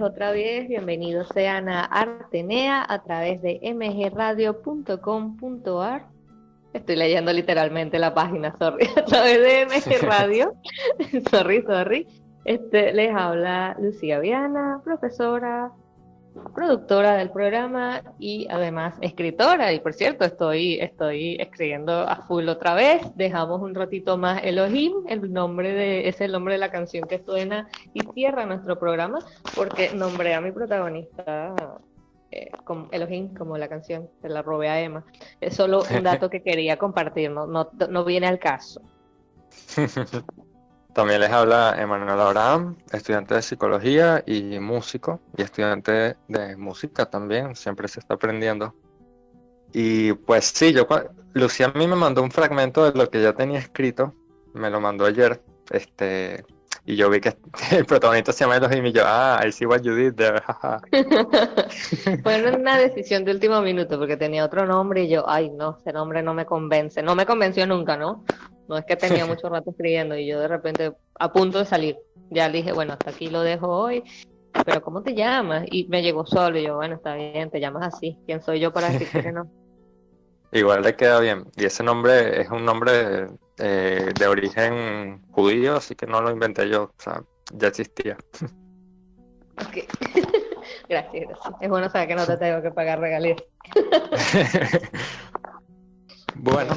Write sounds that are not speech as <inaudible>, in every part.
Otra vez, bienvenidos sean a Artenea a través de mgradio.com.ar. Estoy leyendo literalmente la página, sorry, <laughs> a través de MG Radio. <laughs> sorry, sorry. Este, les habla Lucía Viana, profesora, productora del programa y además escritora. Y por cierto, estoy, estoy escribiendo a full otra vez. Dejamos un ratito más Elohim, el nombre de, es el nombre de la canción que suena y cierra nuestro programa, porque nombré a mi protagonista eh, como Elohim, como la canción, se la robé a Emma. Es solo un dato que quería compartir, no, no, no viene al caso. <laughs> También les habla Emanuel Abraham, estudiante de psicología y músico, y estudiante de música también, siempre se está aprendiendo. Y pues sí, yo, Lucía a mí me mandó un fragmento de lo que ya tenía escrito, me lo mandó ayer, este, y yo vi que <laughs> el protagonista se llama Elohim y yo, ah, I see what you did there, <laughs> <laughs> Fue una decisión de último minuto porque tenía otro nombre y yo, ay no, ese nombre no me convence, no me convenció nunca, ¿no? No es que tenía mucho rato escribiendo y yo de repente a punto de salir, ya le dije, bueno, hasta aquí lo dejo hoy, pero ¿cómo te llamas? Y me llegó solo y yo, bueno, está bien, te llamas así, ¿quién soy yo para decir que no? <laughs> Igual le queda bien. Y ese nombre es un nombre eh, de origen judío, así que no lo inventé yo, o sea, ya existía. Ok. <laughs> gracias, gracias. Es bueno saber que no te tengo que pagar regalías. <laughs> bueno.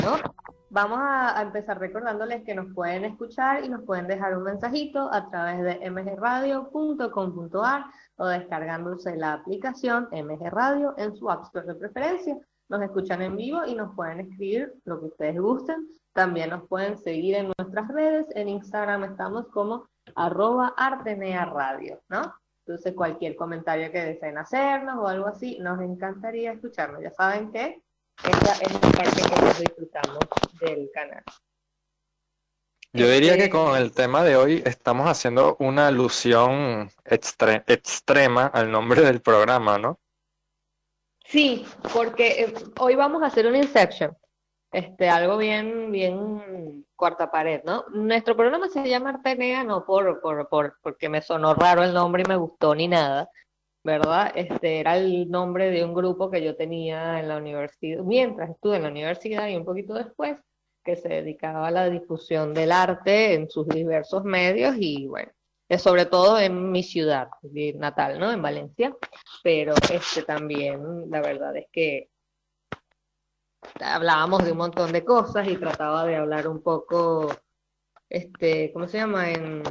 Vamos a, empezar recordándoles que nos pueden escuchar y nos pueden dejar un mensajito a través de mgradio.com.ar o descargándose la aplicación MG Radio en su App Store de preferencia. Nos escuchan en vivo y nos pueden escribir lo que ustedes gusten. También nos pueden seguir en nuestras redes. En Instagram estamos como arroba Artenea ¿no? Entonces cualquier comentario que deseen hacernos o algo así, nos encantaría escucharnos. Ya saben que esa es la parte que disfrutamos del canal. Yo diría que este con el tema de hoy estamos haciendo una alusión extrema al nombre del programa, ¿no? Sí, porque eh, hoy vamos a hacer un Inception, este, algo bien, bien cuarta pared, ¿no? Nuestro programa se llama Artenea, no por, por, por, porque me sonó raro el nombre y me gustó ni nada, ¿verdad? Este era el nombre de un grupo que yo tenía en la universidad, mientras estuve en la universidad y un poquito después, que se dedicaba a la difusión del arte en sus diversos medios y bueno, sobre todo en mi ciudad natal, ¿no? En Valencia, pero este también, la verdad es que hablábamos de un montón de cosas y trataba de hablar un poco, este, ¿cómo se llama? En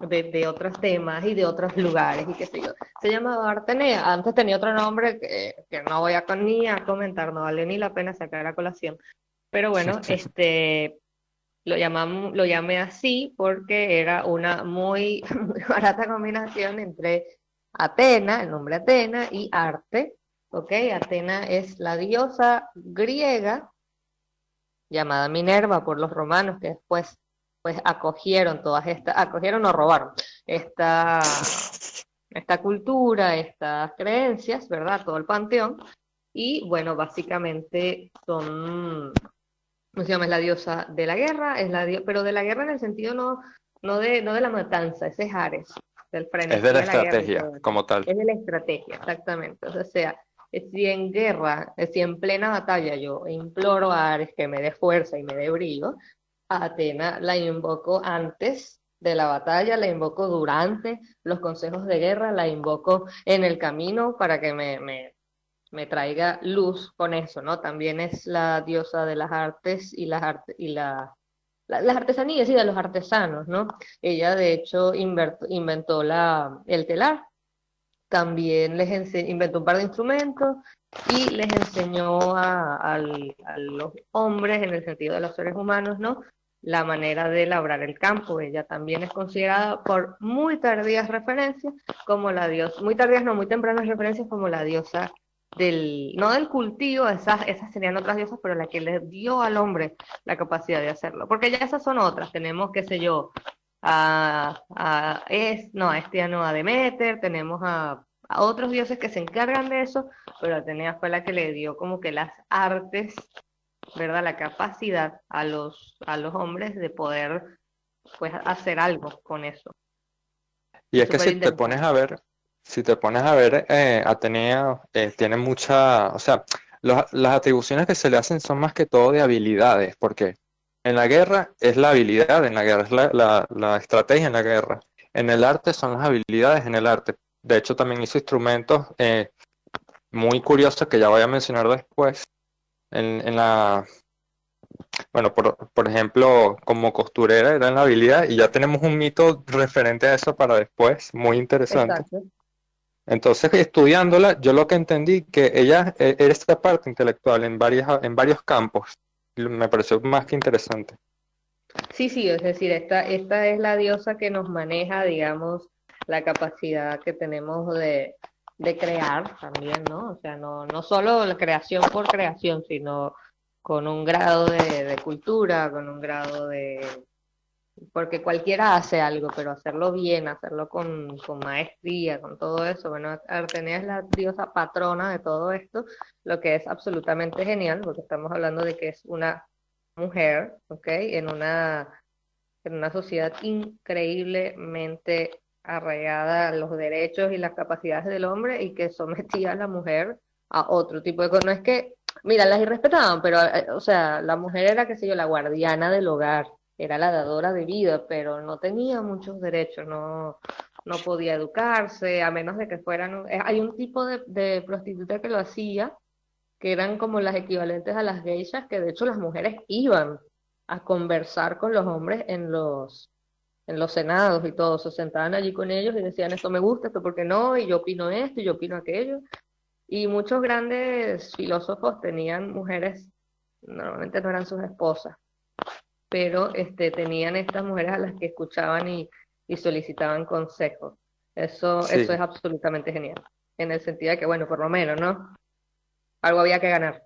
de, otros temas y de otros lugares y qué sé yo. Se llamaba Artenea, antes tenía otro nombre que, que, no voy a ni a comentar, no vale ni la pena sacar a colación. Pero bueno, este lo llamamos, lo llamé así porque era una <laughs> muy, barata combinación entre Atena, el nombre Atena, y arte. ¿Ok? Atena es la diosa griega llamada Minerva por los romanos que después pues acogieron todas estas, acogieron o robaron esta, esta cultura, estas creencias, ¿verdad? Todo el panteón. Y bueno, básicamente son, ¿cómo se llama? Es la diosa de la guerra, es la pero de la guerra en el sentido no, no, de, no de la matanza, ese es Ares, del frente. Es de la, estrategia, como tal. Es de la estrategia, exactamente. O sea, si en guerra, si en plena batalla yo imploro a Ares que me dé fuerza y me dé brillo, a Atena la invoco antes de la batalla, la invoco durante los consejos de guerra, la invoco en el camino para que me, me, traiga luz con eso, ¿no? También es la diosa de las artes y las artes y la, las artesanías y de los artesanos, ¿no? Ella de hecho inventó la, el telar, también les inventó un par de instrumentos y les enseñó a, los hombres, en el sentido de los seres humanos, ¿no? La manera de labrar el campo. Ella también es considerada por muy tardías referencias como la diosa, muy tardías, no, muy tempranas referencias como la diosa del, no del cultivo, esas, esas serían otras diosas, pero la que le dio al hombre la capacidad de hacerlo. Porque ya esas son otras. Tenemos, qué sé yo, a, a es, no, a este no, a Demeter, tenemos a, a, otros dioses que se encargan de eso, pero Atenea fue la que le dio como que las artes, ¿verdad? La capacidad a los, a los hombres de poder pues hacer algo con eso. Y es que si te pones a ver, si te pones a ver, eh, Atenea eh, tiene mucha, o sea, las atribuciones que se le hacen son más que todo de habilidades, porque en la guerra es la habilidad, en la guerra es la, la, estrategia en la guerra. En el arte son las habilidades en el arte. De hecho, también hizo instrumentos eh, muy curiosos que ya voy a mencionar después. En, en la, bueno, por, por, ejemplo, como costurera era en la habilidad y ya tenemos un mito referente a eso para después, muy interesante. Entonces, estudiándola, yo lo que entendí que ella e, era esta parte intelectual en, varias, en varios campos. Me pareció más que interesante. Sí, sí, es decir, esta, esta es la diosa que nos maneja, digamos, la capacidad que tenemos de, de crear también, ¿no? O sea, no, no solo la creación por creación, sino con un grado de, cultura, con un grado de, porque cualquiera hace algo, pero hacerlo bien, hacerlo con, con, maestría, con todo eso, bueno, Artenea es la diosa patrona de todo esto, lo que es absolutamente genial, porque estamos hablando de que es una mujer, ¿ok? En una, en una sociedad increíblemente arraigada los derechos y las capacidades del hombre y que sometía a la mujer a otro tipo de cosas. No es que, mira, las irrespetaban, pero, eh, o sea, la mujer era, qué sé yo, la guardiana del hogar, era la dadora de vida, pero no tenía muchos derechos, no, no podía educarse, a menos de que fueran... Eh, hay un tipo de, de prostituta que lo hacía, que eran como las equivalentes a las geishas, que de hecho las mujeres iban a conversar con los hombres en los, en los senados y todo, se sentaban allí con ellos y decían esto me gusta, esto porque no, y yo opino esto, y yo opino aquello. Y muchos grandes filósofos tenían mujeres, normalmente no eran sus esposas, pero este, tenían estas mujeres a las que escuchaban y, y solicitaban consejos. Eso, eso es absolutamente genial, en el sentido de que, bueno, por lo menos, ¿no? Algo había que ganar.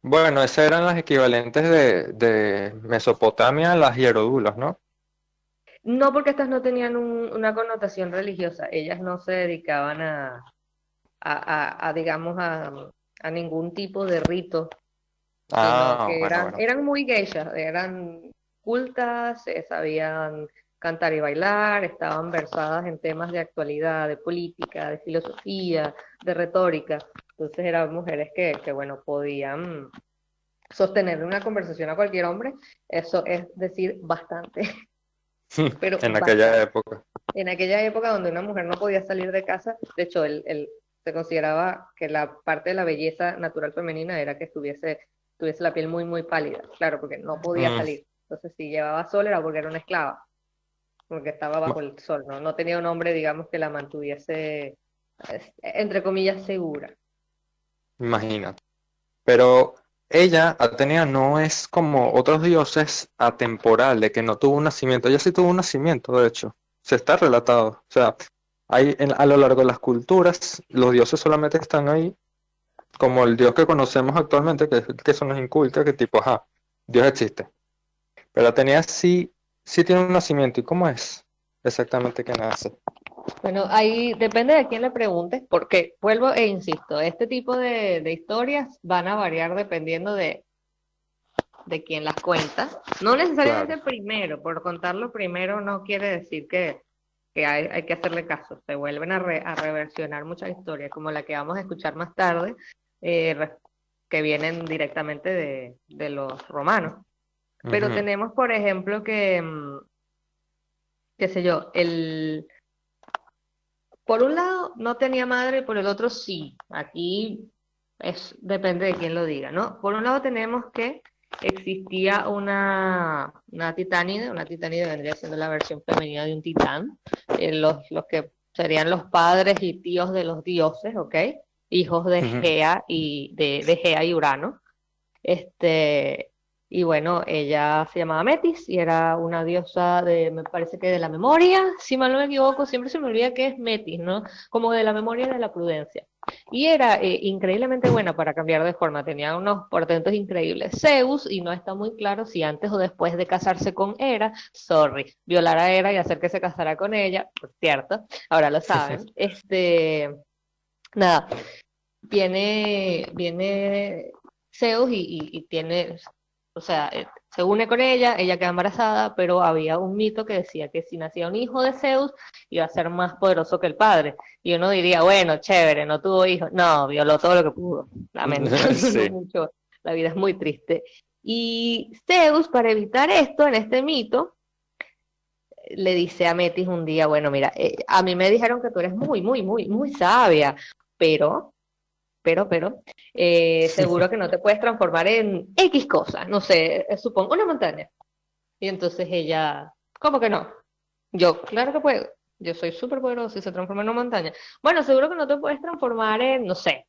Bueno, esas eran las equivalentes de, de Mesopotamia, las hierodulas, ¿no? No, porque estas no tenían un, una connotación religiosa, ellas no se dedicaban a, a, a, a digamos, a, a, ningún tipo de rito Ah, eran, eran muy geishas, eran cultas, eh, sabían cantar y bailar, estaban versadas en temas de actualidad, de política, de filosofía, de retórica. Entonces eran mujeres que, que bueno, podían sostener una conversación a cualquier hombre, eso es decir bastante. <laughs> <laughs> Pero en aquella época. En aquella época donde una mujer no podía salir de casa, de hecho, el, se consideraba que la parte de la belleza natural femenina era que estuviese tuviese la piel muy, muy pálida, claro, porque no podía mm. salir. Entonces, si llevaba sol era porque era una esclava, porque estaba bajo el sol, ¿no? No tenía un hombre, digamos, que la mantuviese, entre comillas, segura. Imagina. Pero ella, Atenea, no es como otros dioses atemporal, de que no tuvo un nacimiento. Ella sí tuvo un nacimiento, de hecho. Se está relatado. O sea, hay a lo largo de las culturas, los dioses solamente están ahí como el Dios que conocemos actualmente, que, que son los incultos, que tipo, ajá, Dios existe. Pero Atenea sí, sí tiene un nacimiento. ¿Y cómo es exactamente que nace? Bueno, ahí depende de quién le pregunte, porque vuelvo e insisto, este tipo de, de historias van a variar dependiendo de, de quién las cuenta. No necesariamente primero, por contarlo primero no quiere decir que, que hay, hay, que hacerle caso. Se vuelven a, a reversionar muchas historias, como la que vamos a escuchar más tarde, eh, que vienen directamente de, de, los romanos. Pero tenemos, por ejemplo, que, mm, qué sé yo, el, por un lado no tenía madre, por el otro sí. Aquí es, depende de quién lo diga, ¿no? Por un lado tenemos que existía una, una titánide, una titánide vendría siendo la versión femenina de un titán, eh, los, los que serían los padres y tíos de los dioses, ¿ok? Hijos de. Gea y de, de Gea y Urano. Este, y bueno, ella se llamaba Metis y era una diosa de, me parece que de la memoria, si mal no me equivoco, siempre se me olvida que es Metis, ¿no? Como de la memoria y de la prudencia. Y era eh, increíblemente buena para cambiar de forma, tenía unos portentos increíbles. Zeus, y no está muy claro si antes o después de casarse con Hera, sorry, violar a Hera y hacer que se casara con ella, por cierto, ahora lo saben. Este, nada, viene, viene Zeus y, y- y tiene, o sea, eh, se une con ella, ella queda embarazada, pero había un mito que decía que si nacía un hijo de Zeus iba a ser más poderoso que el padre. Y uno diría, bueno, chévere, no tuvo hijos. No, violó todo lo que pudo. <laughs> Lamento Sí. mucho. La vida es muy triste. Y Zeus, para evitar esto, en este mito, le dice a Metis un día, bueno, mira, eh, a mí me dijeron que tú eres muy, muy, muy, muy sabia, pero, pero, pero, eh, seguro que no te puedes transformar en X cosas, no sé, eh, supongo, una montaña. Y entonces ella, ¿cómo que no? Yo, claro que puedo. Yo soy súper poderoso y se transforma en una montaña. Bueno, seguro que no te puedes transformar en, no sé,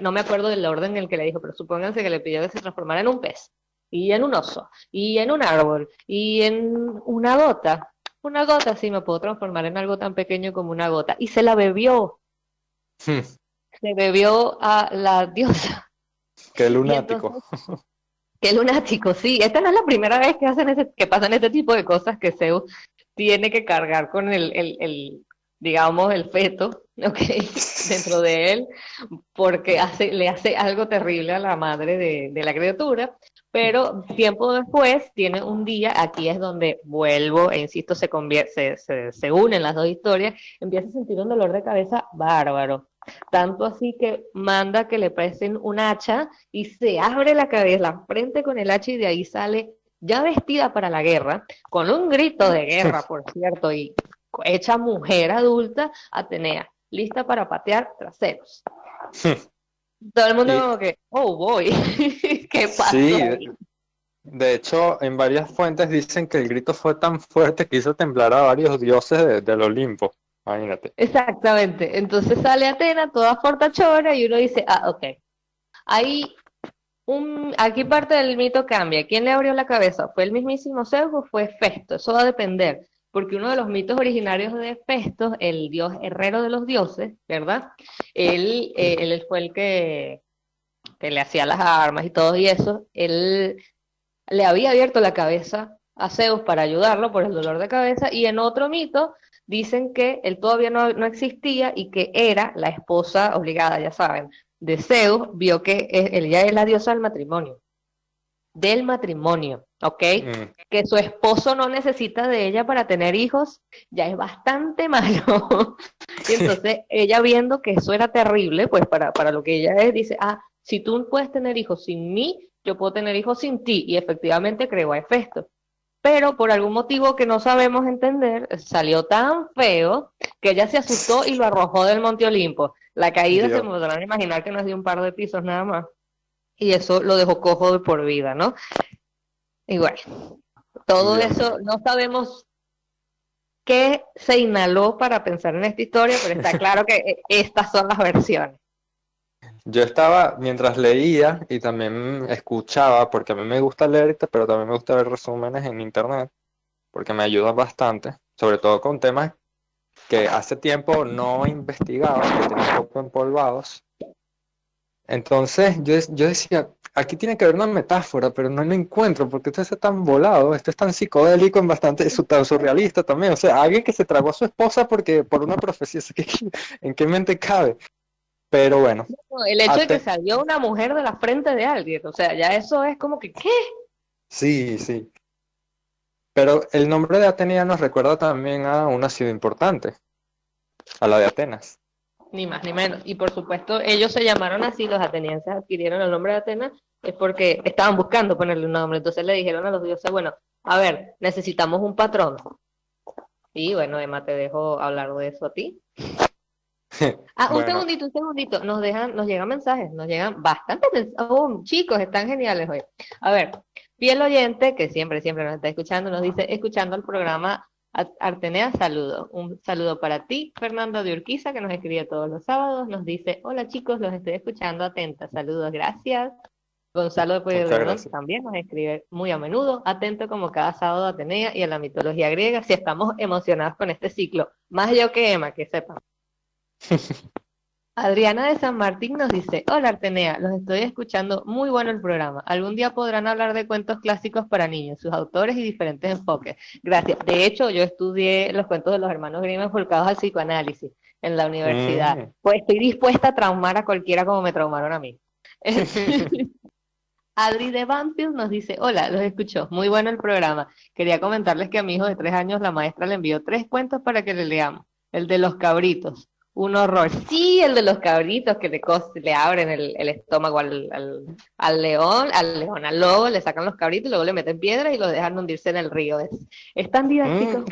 no me acuerdo del orden en el que le dijo, pero supónganse que le pidió que se transformara en un pez, y en un oso, y en un árbol, y en una gota. Una gota, sí, me puedo transformar en algo tan pequeño como una gota. Y se la bebió, Hmm, se bebió a la diosa. Qué lunático. entonces, qué lunático, sí. Esta no es la primera vez que hacen ese, que pasan este tipo de cosas que Zeus tiene que cargar con el, el, el, digamos, el feto, <laughs> ¿ok? Dentro de él, porque hace, le hace algo terrible a la madre de, de la criatura. Pero tiempo después tiene un día, aquí es donde vuelvo e insisto, se, se, se, se unen las dos historias, empieza a sentir un dolor de cabeza bárbaro. Tanto así que manda que le presten un hacha y se abre la cabeza, la frente con el hacha y de ahí sale ya vestida para la guerra, con un grito de guerra, por cierto, y hecha mujer adulta, Atenea, lista para patear traseros. <laughs> Todo el mundo Y- como que, oh boy, <laughs> ¿qué pasó? Sí, de hecho, en varias fuentes dicen que el grito fue tan fuerte que hizo temblar a varios dioses de- del Olimpo. Imagínate. Exactamente. Entonces sale Atena toda fortachona y uno dice, ah, ok. Ahí, un, aquí parte del mito cambia. ¿Quién le abrió la cabeza? ¿Fue el mismísimo Zeus o fue Festo? Eso va a depender. Porque uno de los mitos originarios de Festo, el dios herrero de los dioses, ¿verdad? Él, eh, él fue el que, que le hacía las armas y todo y eso. Él le había abierto la cabeza a Zeus para ayudarlo por el dolor de cabeza. Y en otro mito dicen que él todavía no, no existía y que era la esposa obligada, ya saben, de Zeus, vio que ella es la diosa del matrimonio, del matrimonio, ¿ok? Mm, Que su esposo no necesita de ella para tener hijos, ya es bastante <laughs> malo. Y entonces <laughs> ella viendo que eso era terrible, pues para, para lo que ella es, dice, ah, si tú puedes tener hijos sin mí, yo puedo tener hijos sin ti. Y efectivamente creó a Hefesto. Pero por algún motivo que no sabemos entender, salió tan feo que ella se asustó y lo arrojó del Monte Olimpo. La caída Dios. se podrán imaginar que no es de un par de pisos nada más. Y eso lo dejó cojo de por vida, ¿no? Y bueno, todo Dios. eso no sabemos qué se inhaló para pensar en esta historia, pero está <laughs> claro que eh, estas son las versiones. Yo estaba, mientras leía y también escuchaba, porque a mí me gusta leer, pero también me gusta ver resúmenes en internet, porque me ayudan bastante, sobre todo con temas que hace tiempo no investigaba, que tenía un poco empolvados. Entonces yo, yo decía, aquí tiene que haber una metáfora, pero no la encuentro, porque esto está tan volado, esto es tan psicodélico, en bastante, su- tan surrealista también. O sea, alguien que se tragó a su esposa porque por una profecía, ¿eso <laughs> qué- ¿en qué mente cabe? Pero bueno. No, El hecho de que salió una mujer de la frente de alguien, o sea, ya eso es como que, ¿qué? Sí, sí. Pero el nombre de Atenea nos recuerda también a una ciudad importante, a la de Atenas. Ni más ni menos. Y por supuesto, ellos se llamaron así, los atenienses adquirieron el nombre de Atenas es porque estaban buscando ponerle un nombre. Entonces le dijeron a los dioses, bueno, a ver, necesitamos un patrón. Y bueno, Emma, te dejo hablar de eso a ti. <laughs> Ah, un segundito, un segundito. Nos dejan, nos llegan mensajes, nos llegan bastantes mensajes. Oh, chicos, están geniales hoy. A ver, fiel oyente, que siempre, siempre nos está escuchando, nos dice, escuchando el programa Artenea, saludo. Un saludo para ti, Fernando de Urquiza, que nos escribe todos los sábados. Nos dice, hola chicos, los estoy escuchando atenta. Saludos, gracias. Gonzalo de Puebla también nos escribe muy a menudo, atento como cada sábado a Atenea y a la mitología griega, si estamos emocionados con este ciclo. Más yo que Emma, que sepan. Adriana de San Martín nos dice, hola Artenea, los estoy escuchando, muy bueno el programa. Algún día podrán hablar de cuentos clásicos para niños, sus autores y diferentes enfoques. Gracias. De hecho, yo estudié los cuentos de los hermanos Grimm enfocados al psicoanálisis en la universidad. Mm. Pues estoy dispuesta a traumar a cualquiera como me traumaron a mí. <laughs> Adri de Banfield nos dice, hola, los escucho, muy bueno el programa. Quería comentarles que a mi hijo de tres años la maestra le envió tres cuentos para que le leamos. El de los cabritos, un horror. Sí, el de los cabritos que le, le abren el, estómago al, al, león, al león, al lobo, le sacan los cabritos y luego le meten piedra y lo dejan hundirse en el río. Es, tan didáctico. Mm.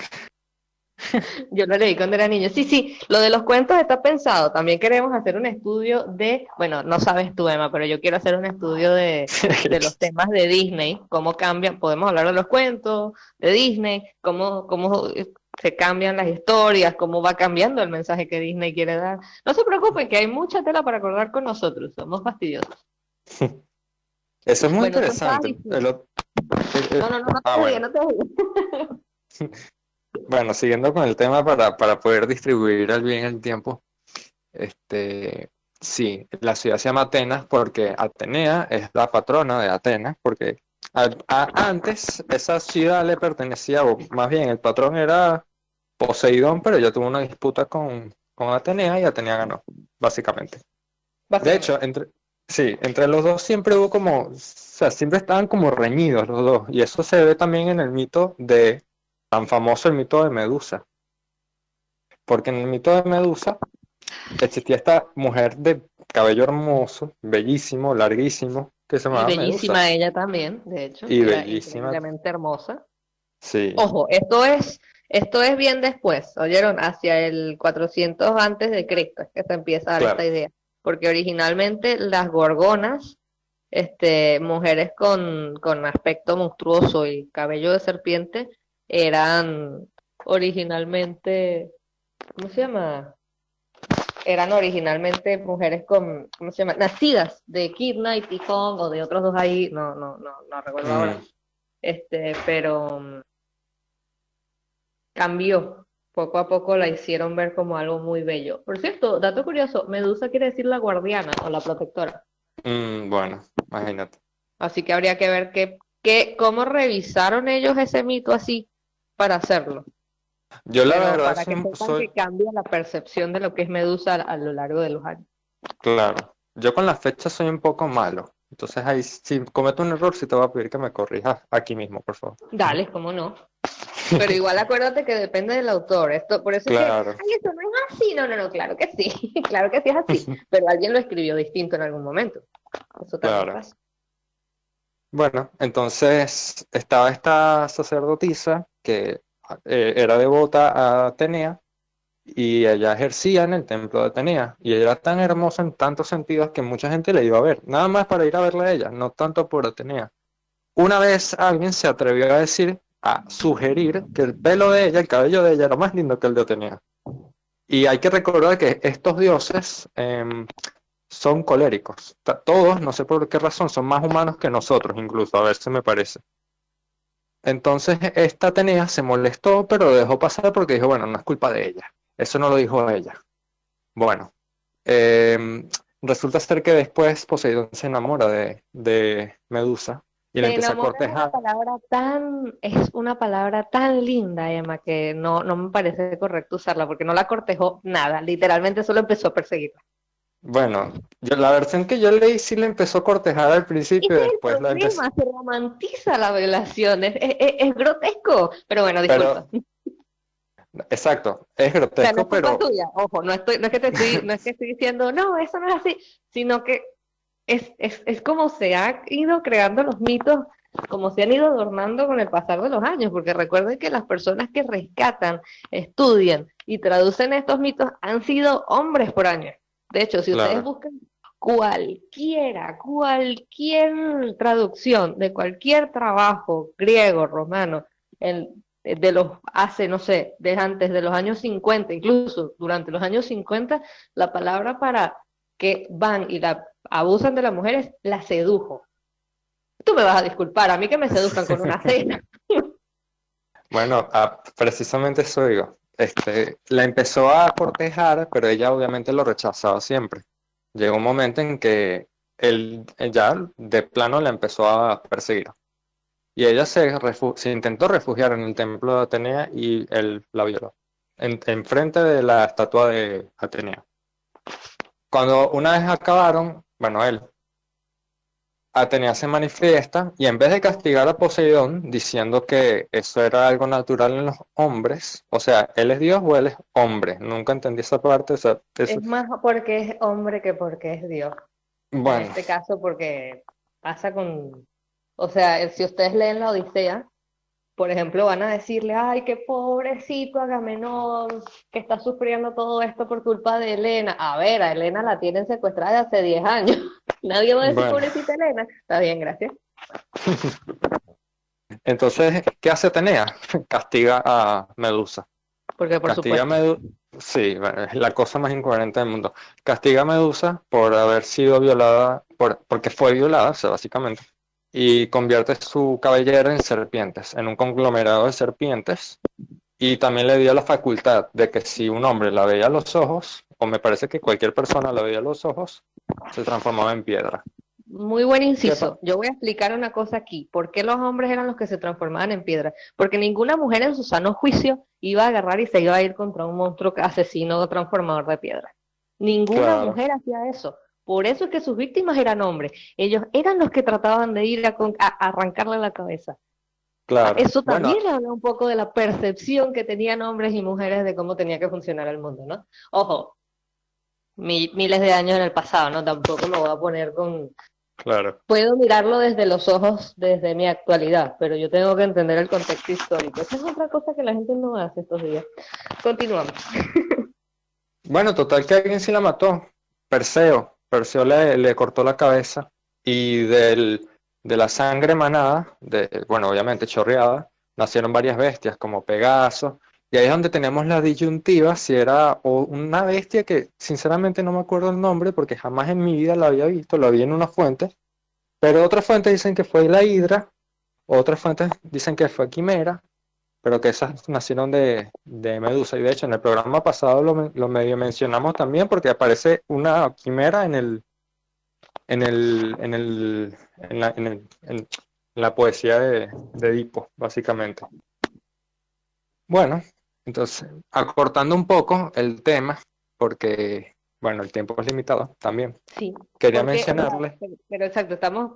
<laughs> Yo lo leí cuando era niño. Sí, sí, lo de los cuentos está pensado. También queremos hacer un estudio de, bueno, no sabes tú, Emma, pero yo quiero hacer un estudio de, <laughs> de los temas de Disney, cómo cambian, podemos hablar de los cuentos de Disney, cómo, cómo se cambian las historias, cómo va cambiando el mensaje que Disney quiere dar. No se preocupen, que hay mucha tela para acordar con nosotros, somos fastidiosos. <laughs> Eso es muy interesante. <laughs> no, no, no, no, ah, bueno. no te <laughs> Bueno, siguiendo con el tema para, para poder distribuir al bien el tiempo, este, sí, la ciudad se llama Atenas porque Atenea es la patrona de Atenas, porque antes esa ciudad le pertenecía, o más bien el patrón era Poseidón, pero ya tuvo una disputa con, con Atenea y Atenea ganó, básicamente. De hecho, entre, sí, entre los dos siempre hubo como, o sea, siempre estaban como reñidos los dos, y eso se ve también en el mito de, tan famoso el mito de Medusa. Porque en el mito de Medusa existía esta mujer de cabello hermoso, bellísimo, larguísimo, que se llamaba y bellísima ella también, de hecho. Y bellísima. hermosa. Sí. Ojo, esto es, esto es bien después, oyeron, hacia el 400 antes de Cristo, es que se empieza a dar esta idea. Porque originalmente las gorgonas, este, mujeres con, con aspecto monstruoso y cabello de serpiente, eran originalmente, ¿cómo se llama? Eran originalmente mujeres con, ¿cómo se llama? Nacidas de Kidna y Tifón o de otros dos ahí, no, no, no, no recuerdo ahora. Mm. Este, pero mm, cambió. Poco a poco la hicieron ver como algo muy bello. Por cierto, dato curioso, Medusa quiere decir la guardiana o la protectora. Mm, bueno, imagínate. Así que habría que ver qué, qué, cómo revisaron ellos ese mito así para hacerlo. Yo la verdad para que, soy... que cambia la percepción de lo que es Medusa a, lo largo de los años. Claro, yo con las fechas soy un poco malo. Entonces ahí si cometo un error sí te voy a pedir que me corrijas aquí mismo, por favor. Dale, cómo no. Pero igual acuérdate que depende del autor. Esto, por eso claro. es que, Ay, eso no es así. No, no, no, claro que sí. <laughs> claro que sí es así. <laughs> Pero alguien lo escribió distinto en algún momento. Eso también claro. pasa. Bueno, entonces estaba esta sacerdotisa que eh, era devota a Atenea y ella ejercía en el templo de Atenea y ella era tan hermosa en tantos sentidos que mucha gente le iba a ver, nada más para ir a verla a ella, no tanto por Atenea. Una vez alguien se atrevió a decir, a sugerir que el pelo de ella, el cabello de ella era más lindo que el de Atenea. Y hay que recordar que estos dioses em, son coléricos. Todos, no sé por qué razón, son más humanos que nosotros, incluso, a veces me parece. Entonces esta Atenea se molestó, pero lo dejó pasar porque dijo, bueno, no es culpa de ella. Eso no lo dijo ella. Bueno, em, resulta ser que después Poseidón se enamora de, de Medusa y la empieza a cortejar. Es una, palabra tan, es una palabra tan linda, Emma, que no, no me parece correcto usarla porque no la cortejó nada, literalmente solo empezó a perseguirla. Bueno, yo la versión que yo leí sí le empezó a cortejar al principio y después la empezó... se romantiza la violación, es, grotesco, pero bueno, disculpa. Exacto, es grotesco, no pero... Tuya. Ojo, no, estoy, no, es que te estoy, no es que estoy diciendo, no, eso no es así, sino que es, es, es como se han ido creando los mitos, como se han ido adornando con el pasar de los años, porque recuerden que las personas que rescatan, estudian y traducen estos mitos han sido hombres por años. De hecho, si ustedes buscan cualquiera, cualquier traducción de cualquier trabajo griego, romano, de los hace, no sé, de antes de los años 50, incluso durante los años 50, la palabra para que van y la abusan de las mujeres, la sedujo. Tú me vas a disculpar, a mí que me seduzcan con una cena. <laughs> Bueno, ah, precisamente eso digo. Este, la empezó a cortejar, pero ella obviamente lo rechazaba siempre. Llegó un momento en que él ya de plano la empezó a perseguir. Y ella se, se intentó refugiar en el templo de Atenea y él la violó. En, frente de la estatua de Atenea. Cuando una vez acabaron, bueno, él, Atenea se manifiesta y en vez de castigar a Poseidón diciendo que eso era algo natural en los hombres, o sea, él es Dios o él es hombre, nunca entendí esa parte. Es más porque es hombre que porque es Dios. Bueno. En este caso porque pasa con, o sea, si ustedes leen la Odisea, por ejemplo, van a decirle, ay, qué pobrecito Agamenón, que está sufriendo todo esto por culpa de Elena. A ver, a Elena la tienen secuestrada hace 10 años. Nadie va a decir pobrecita Elena. Está bien, gracias. <laughs> Entonces, ¿qué hace Atenea? <laughs> Castiga a Medusa. Porque por Castiga supuesto. Sí, es la cosa más incoherente del mundo. Castiga a Medusa por haber sido violada, por, porque fue violada, o sea, básicamente y convierte su cabellera en serpientes, en un conglomerado de serpientes. Y también le dio la facultad de que si un hombre la veía a los ojos, o me parece que cualquier persona la veía a los ojos, se transformaba en piedra. Muy buen inciso. Yo voy a explicar una cosa aquí. ¿Por qué los hombres eran los que se transformaban en piedra? Porque ninguna mujer en su sano juicio iba a agarrar y se iba a ir contra un monstruo asesino o transformador de piedra. Ninguna mujer hacía eso. Por eso es que sus víctimas eran hombres. Ellos eran los que trataban de ir a, arrancarle la cabeza. Claro. Eso también habla un poco de la percepción que tenían hombres y mujeres de cómo tenía que funcionar el mundo, ¿no? Ojo, miles de años en el pasado, ¿no? Tampoco me voy a poner con... Claro. Puedo mirarlo desde los ojos, desde mi actualidad, pero yo tengo que entender el contexto histórico. Esa es otra cosa que la gente no hace estos días. Continuamos. <laughs> Bueno, total que alguien sí la mató. Perseo. Perseo le, cortó la cabeza y del, de la sangre manada, de, bueno, obviamente chorreada, nacieron varias bestias como Pegaso. Y ahí es donde tenemos la disyuntiva, si era una bestia que sinceramente no me acuerdo el nombre porque jamás en mi vida la había visto, lo vi en una fuente, pero otras fuentes dicen que fue la Hidra, otras fuentes dicen que fue Quimera, pero que esas nacieron de, Medusa. Y de hecho, en el programa pasado lo, medio mencionamos también porque aparece una quimera en el en el en el en la, en la poesía de, de Edipo, básicamente. Bueno, entonces, acortando un poco el tema, porque bueno, el tiempo es limitado también. Sí. Quería mencionarle. pero exacto, estamos.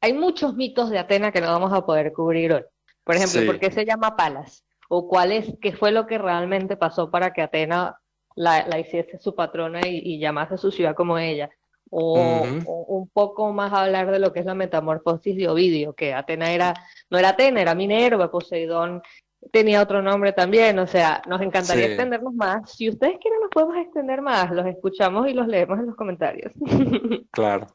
Hay muchos mitos de Atena que no vamos a poder cubrir hoy. Por ejemplo, ¿por qué se llama Palas? ¿O cuál es, qué fue lo que realmente pasó para que Atena la, hiciese su patrona y, llamase su ciudad como ella? O, un poco más hablar de lo que es la metamorfosis de Ovidio, que Atena era, no era Atena, era Minerva, Poseidón tenía otro nombre también, o sea, nos encantaría extendernos más. Si ustedes quieren, nos podemos extender más, los escuchamos y los leemos en los comentarios. <laughs> Claro.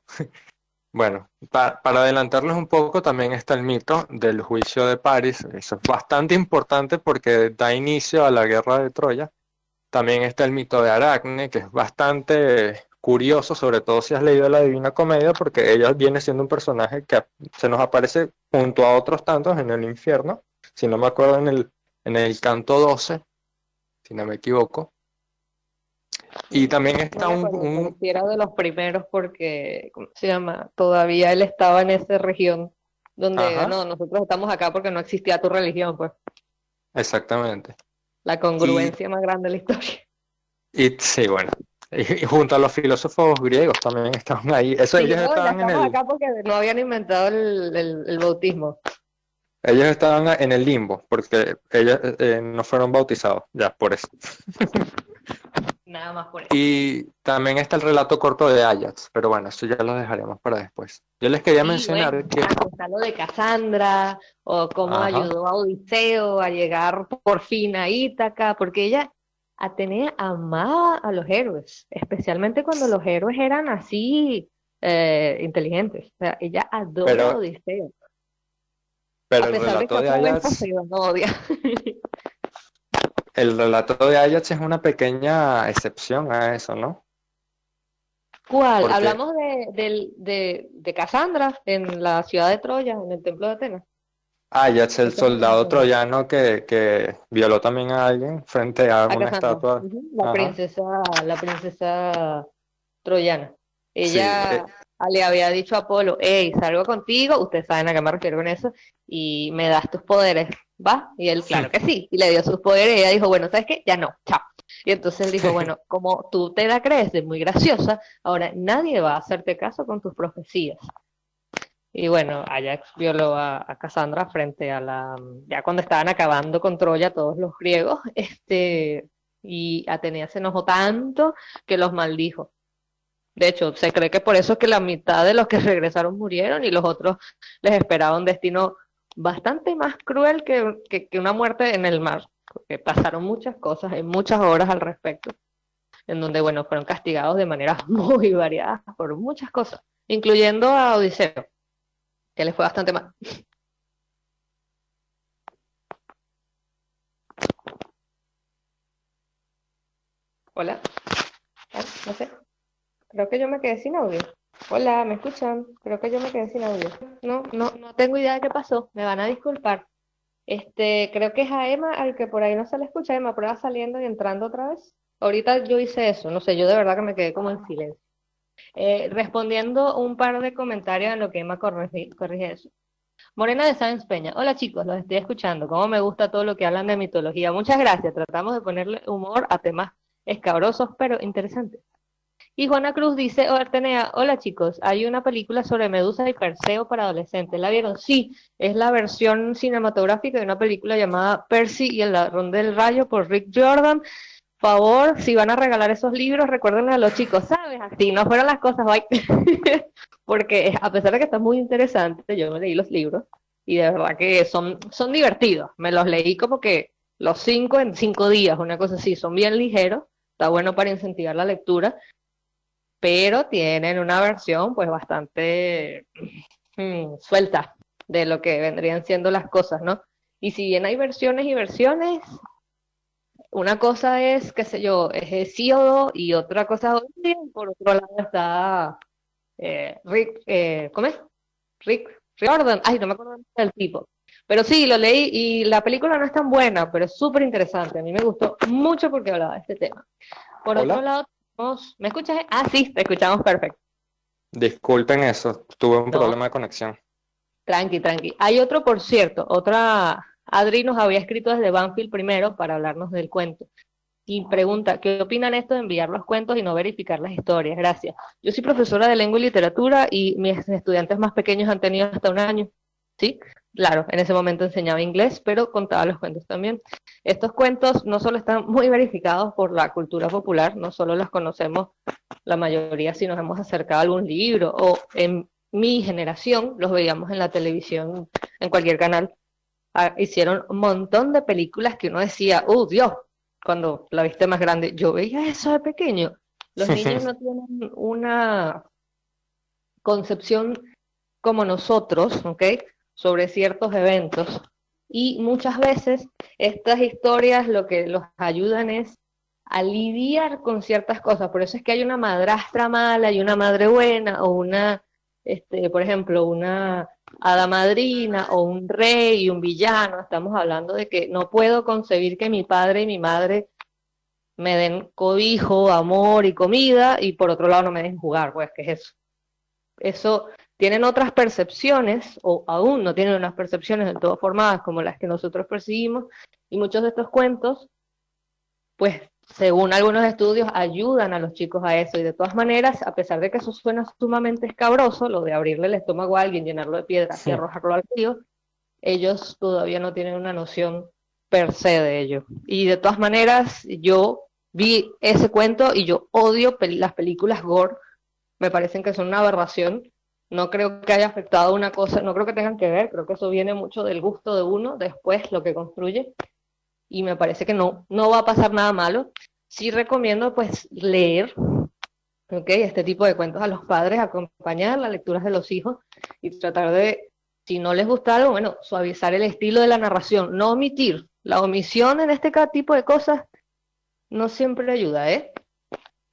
Bueno, para adelantarles un poco, también está el mito del juicio de París. Eso es bastante importante porque da inicio a la guerra de Troya. También está el mito de Aracne, que es bastante curioso, sobre todo si has leído la Divina Comedia, porque ella viene siendo un personaje que se nos aparece junto a otros tantos en el infierno. Si no me acuerdo, en el, en el canto 12, si no me equivoco. Y también está un, Era de los primeros porque, ¿cómo se llama? Todavía él estaba en esa región donde, no, nosotros estamos acá porque no existía tu religión, pues. Exactamente. La congruencia más grande de la historia. Y sí, bueno. Y, junto a los filósofos griegos también estaban ahí. Eso ellos estaban en el... acá porque no habían inventado el, bautismo. Ellos estaban en el limbo porque ellos eh, no fueron bautizados, ya, por eso. <laughs> Nada más por eso. Y también está el relato corto de Ajax, pero bueno, eso ya lo dejaremos para después. Yo les quería Sí, mencionar bueno, que... está lo de Cassandra, o cómo Ajá. ayudó a Odiseo a llegar por fin a Ítaca, porque ella, Atenea, amaba a los héroes, especialmente cuando los héroes eran así eh, inteligentes. O sea, ella adora Pero- a Odiseo, Pero a el pesar de que relato de lo odia. el relato de Ajax es una pequeña excepción a eso, ¿no? ¿Cuál? Hablamos de, del- de, de Cassandra en la ciudad de Troya, en el templo de Atenas. Ajax, el soldado troyano que, que violó también a alguien frente a A una Cassandra. estatua. La Ajá. princesa, la princesa troyana. Ella eh. Le había dicho a Apolo, hey, salgo contigo, ustedes saben a qué me refiero con eso, y me das tus poderes, ¿va? Y él, claro que sí, y le dio sus poderes, y ella dijo, bueno, ¿sabes qué? Ya no, chao. Y entonces él dijo, bueno, como tú te la crees de muy graciosa, ahora nadie va a hacerte caso con tus profecías. Y bueno, Ajax violó a, a Cassandra frente a la, ya cuando estaban acabando con Troya todos los griegos, <laughs> este, y Atenea se enojó tanto que los maldijo. De hecho, se cree que por eso es que la mitad de los que <laughs> regresaron murieron y los otros les esperaba un destino bastante más cruel que, que, una muerte en el mar, porque pasaron muchas cosas, hay muchas horas al respecto, en donde, bueno, fueron castigados de maneras <laughs> muy variadas por muchas cosas, incluyendo a Odiseo, que le fue bastante mal. <laughs> Hola. Ah, no sé. Creo que yo me quedé sin audio. Hola, ¿me escuchan? Creo que yo me quedé sin audio. No, no, no tengo idea de qué pasó. Me van a disculpar. Este, creo que es a Emma al que por ahí no se le escucha. Emma, prueba saliendo y entrando otra vez. Ahorita yo hice eso. No sé, yo de verdad que me quedé como en silencio. Eh, respondiendo un par de comentarios en lo que Emma corrige, corrige eso. Morena de Sáenz Peña. Hola chicos, los estoy escuchando. Cómo me gusta todo lo que hablan de mitología. Muchas gracias. Tratamos de ponerle humor a temas escabrosos pero interesantes. Y Juana Cruz dice, Artenea, hola chicos, hay una película sobre Medusa y Perseo para adolescentes. ¿La vieron? Sí, es la versión cinematográfica de una película llamada Percy y el ladrón del rayo por Rick Jordan. Favor, si van a regalar esos libros, recuérdenle a los chicos, ¿sabes? Así no fueron las cosas, bye. <laughs> Porque a pesar de que está muy interesante, yo me leí los libros y de verdad que son, son divertidos. Me los leí como que los cinco en cinco días, una cosa así, son bien ligeros, está bueno para incentivar la lectura, pero tienen una versión pues bastante mm, suelta de lo que vendrían siendo las cosas, ¿no? Y si bien hay versiones y versiones, una cosa es, qué sé yo, es Hesíodo y otra cosa es y por otro lado está eh, Rick, eh, ¿cómo es? Rick Riordan, ay, no me acuerdo del tipo. Pero sí, lo leí y la película no es tan buena, pero es súper interesante. A mí me gustó mucho porque hablaba de este tema. Por Hola. otro lado, ¿me escuchas? Ah, sí, te escuchamos perfecto. Disculpen eso, tuve un No. problema de conexión. Tranqui, tranqui. Hay otro, por cierto, otra, Adri nos había escrito desde Banfield primero para hablarnos del cuento. Y pregunta, ¿qué opinan esto de enviar los cuentos y no verificar las historias? Gracias. Yo soy profesora de lengua y literatura y mis estudiantes más pequeños han tenido hasta un año. ¿Sí? Claro, en ese momento enseñaba inglés, pero contaba los cuentos también. Estos cuentos no solo están muy verificados por la cultura popular, no solo los conocemos la mayoría si nos hemos acercado a algún libro o en mi generación los veíamos en la televisión, en cualquier canal. Ah, hicieron un montón de películas que uno decía, ¡uh, Dios! Cuando la viste más grande, yo veía eso de pequeño. Los niños no tienen una concepción como nosotros, ¿ok? Sobre ciertos eventos. Y muchas veces estas historias lo que los ayudan es a lidiar con ciertas cosas. Por eso es que hay una madrastra mala y una madre buena, o una, este, por ejemplo, una hada madrina, o un rey y un villano. Estamos hablando de que no puedo concebir que mi padre y mi madre me den cobijo, amor y comida, y por otro lado no me dejen jugar, pues, ¿qué es eso? Eso tienen otras percepciones, o aún no tienen unas percepciones del todo formadas como las que nosotros percibimos, y muchos de estos cuentos, pues, según algunos estudios, ayudan a los chicos a eso, y de todas maneras, a pesar de que eso suena sumamente escabroso, lo de abrirle el estómago a alguien, llenarlo de piedras Sí. y arrojarlo al río, ellos todavía no tienen una noción per se de ello. Y de todas maneras, yo vi ese cuento y yo odio las películas gore, me parecen que son una aberración, no creo que haya afectado una cosa, no creo que tengan que ver, creo que eso viene mucho del gusto de uno, después lo que construye, y me parece que no, no va a pasar nada malo. Sí recomiendo pues leer, okay, este tipo de cuentos a los padres, acompañar las lecturas de los hijos y tratar de, si no les gusta algo, bueno, suavizar el estilo de la narración, no omitir. La omisión en este tipo de cosas no siempre ayuda, ¿eh?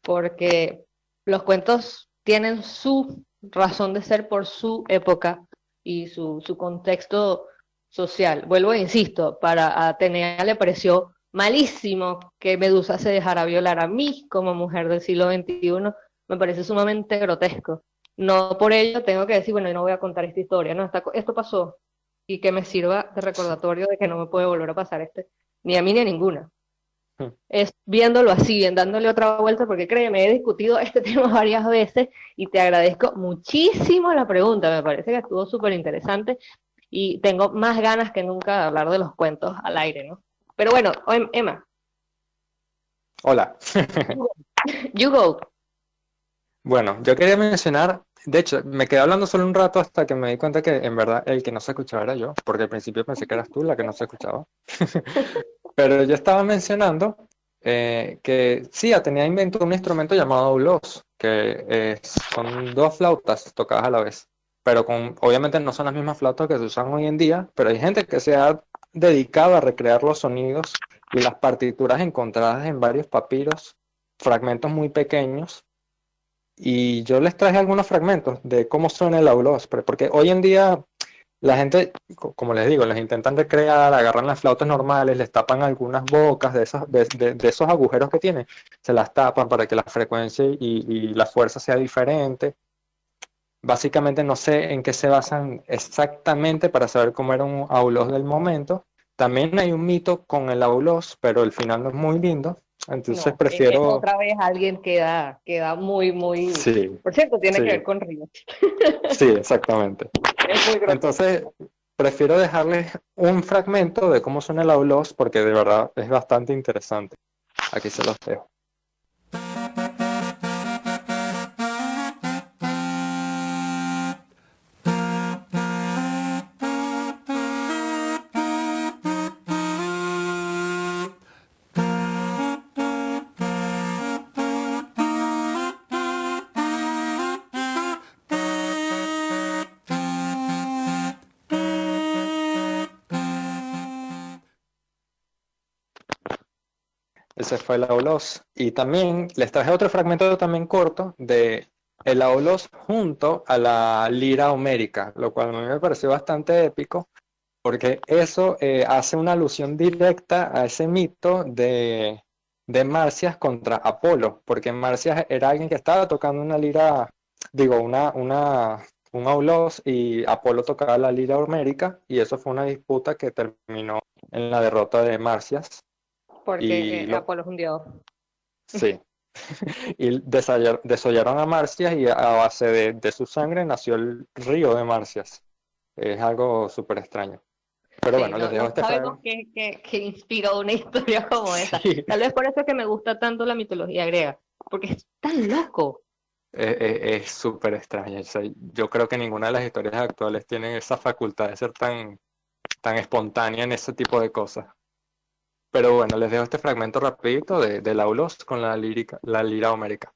Porque los cuentos tienen su razón de ser por su época y su, su contexto social. Vuelvo e insisto, para Atenea le pareció malísimo que Medusa se dejara violar a mí como mujer del siglo XXI, me parece sumamente grotesco. No por ello tengo que decir, bueno, yo no voy a contar esta historia, no, esto pasó y que me sirva de recordatorio de que no me puede volver a pasar este, ni a mí ni a ninguna. Es viéndolo así, en dándole otra vuelta, porque créeme, he discutido <laughs> este tema varias veces y te agradezco muchísimo la pregunta, me parece que estuvo súper interesante y tengo más ganas que nunca de hablar de los cuentos al aire, ¿no? Pero bueno, Emma. Hola. <laughs> you go. Bueno, yo quería mencionar, de hecho, me quedé hablando solo un rato hasta que me di cuenta que en verdad el que no se escuchaba era yo, porque al principio pensé que eras tú la que no se escuchaba. <laughs> Pero yo estaba mencionando eh, que sí, tenía inventado un instrumento llamado aulos, que eh, son dos flautas tocadas a la vez. Pero con, obviamente no son las mismas flautas que se usan hoy en día, pero hay gente que se ha dedicado a recrear los sonidos y las partituras encontradas en varios papiros, fragmentos muy pequeños, y yo les traje algunos fragmentos de cómo suena el aulos, porque hoy en día la gente, como les digo, les intentan recrear, agarran las flautas normales, les tapan algunas bocas de esos, de, esos agujeros que tienen, se las tapan para que la frecuencia y, y la fuerza sea diferente Básicamente no sé en qué se basan exactamente para saber cómo era un aulos del momento. También hay un mito con el aulos, pero el final no es muy lindo. Entonces prefiero... otra vez alguien queda, queda muy, muy... Sí, Por cierto, tiene que ver con Ríos. Sí, exactamente. Entonces prefiero dejarles un fragmento de cómo suena el aulos porque de verdad es bastante interesante. Aquí se los dejo. Ese fue el Aulos. Y también les traje otro fragmento también corto de el Aulos junto a la lira homérica, lo cual a mí me pareció bastante épico, porque eso eh, hace una alusión directa a ese mito de, de Marcias contra Apolo, porque Marcias era alguien que estaba tocando una lira, digo, una, una, un Aulos y Apolo tocaba la lira homérica, y eso fue una disputa que terminó en la derrota de Marcias porque Apolo es un dios. Sí. <laughs> y desollaron a Marcias y a base de, su sangre nació el río de Marcias. Es algo súper extraño. Pero bueno, les dejo este sabemos qué, inspiró una <laughs> historia como esa. Tal vez por eso es que me gusta tanto la mitología griega, porque es tan loco. Es súper extraño. yo creo que ninguna de las historias actuales tiene esa facultad de ser tan, tan espontánea en ese tipo de cosas. Pero bueno, les dejo este fragmento rapidito de, de Laulos con la lírica, la lira homérica.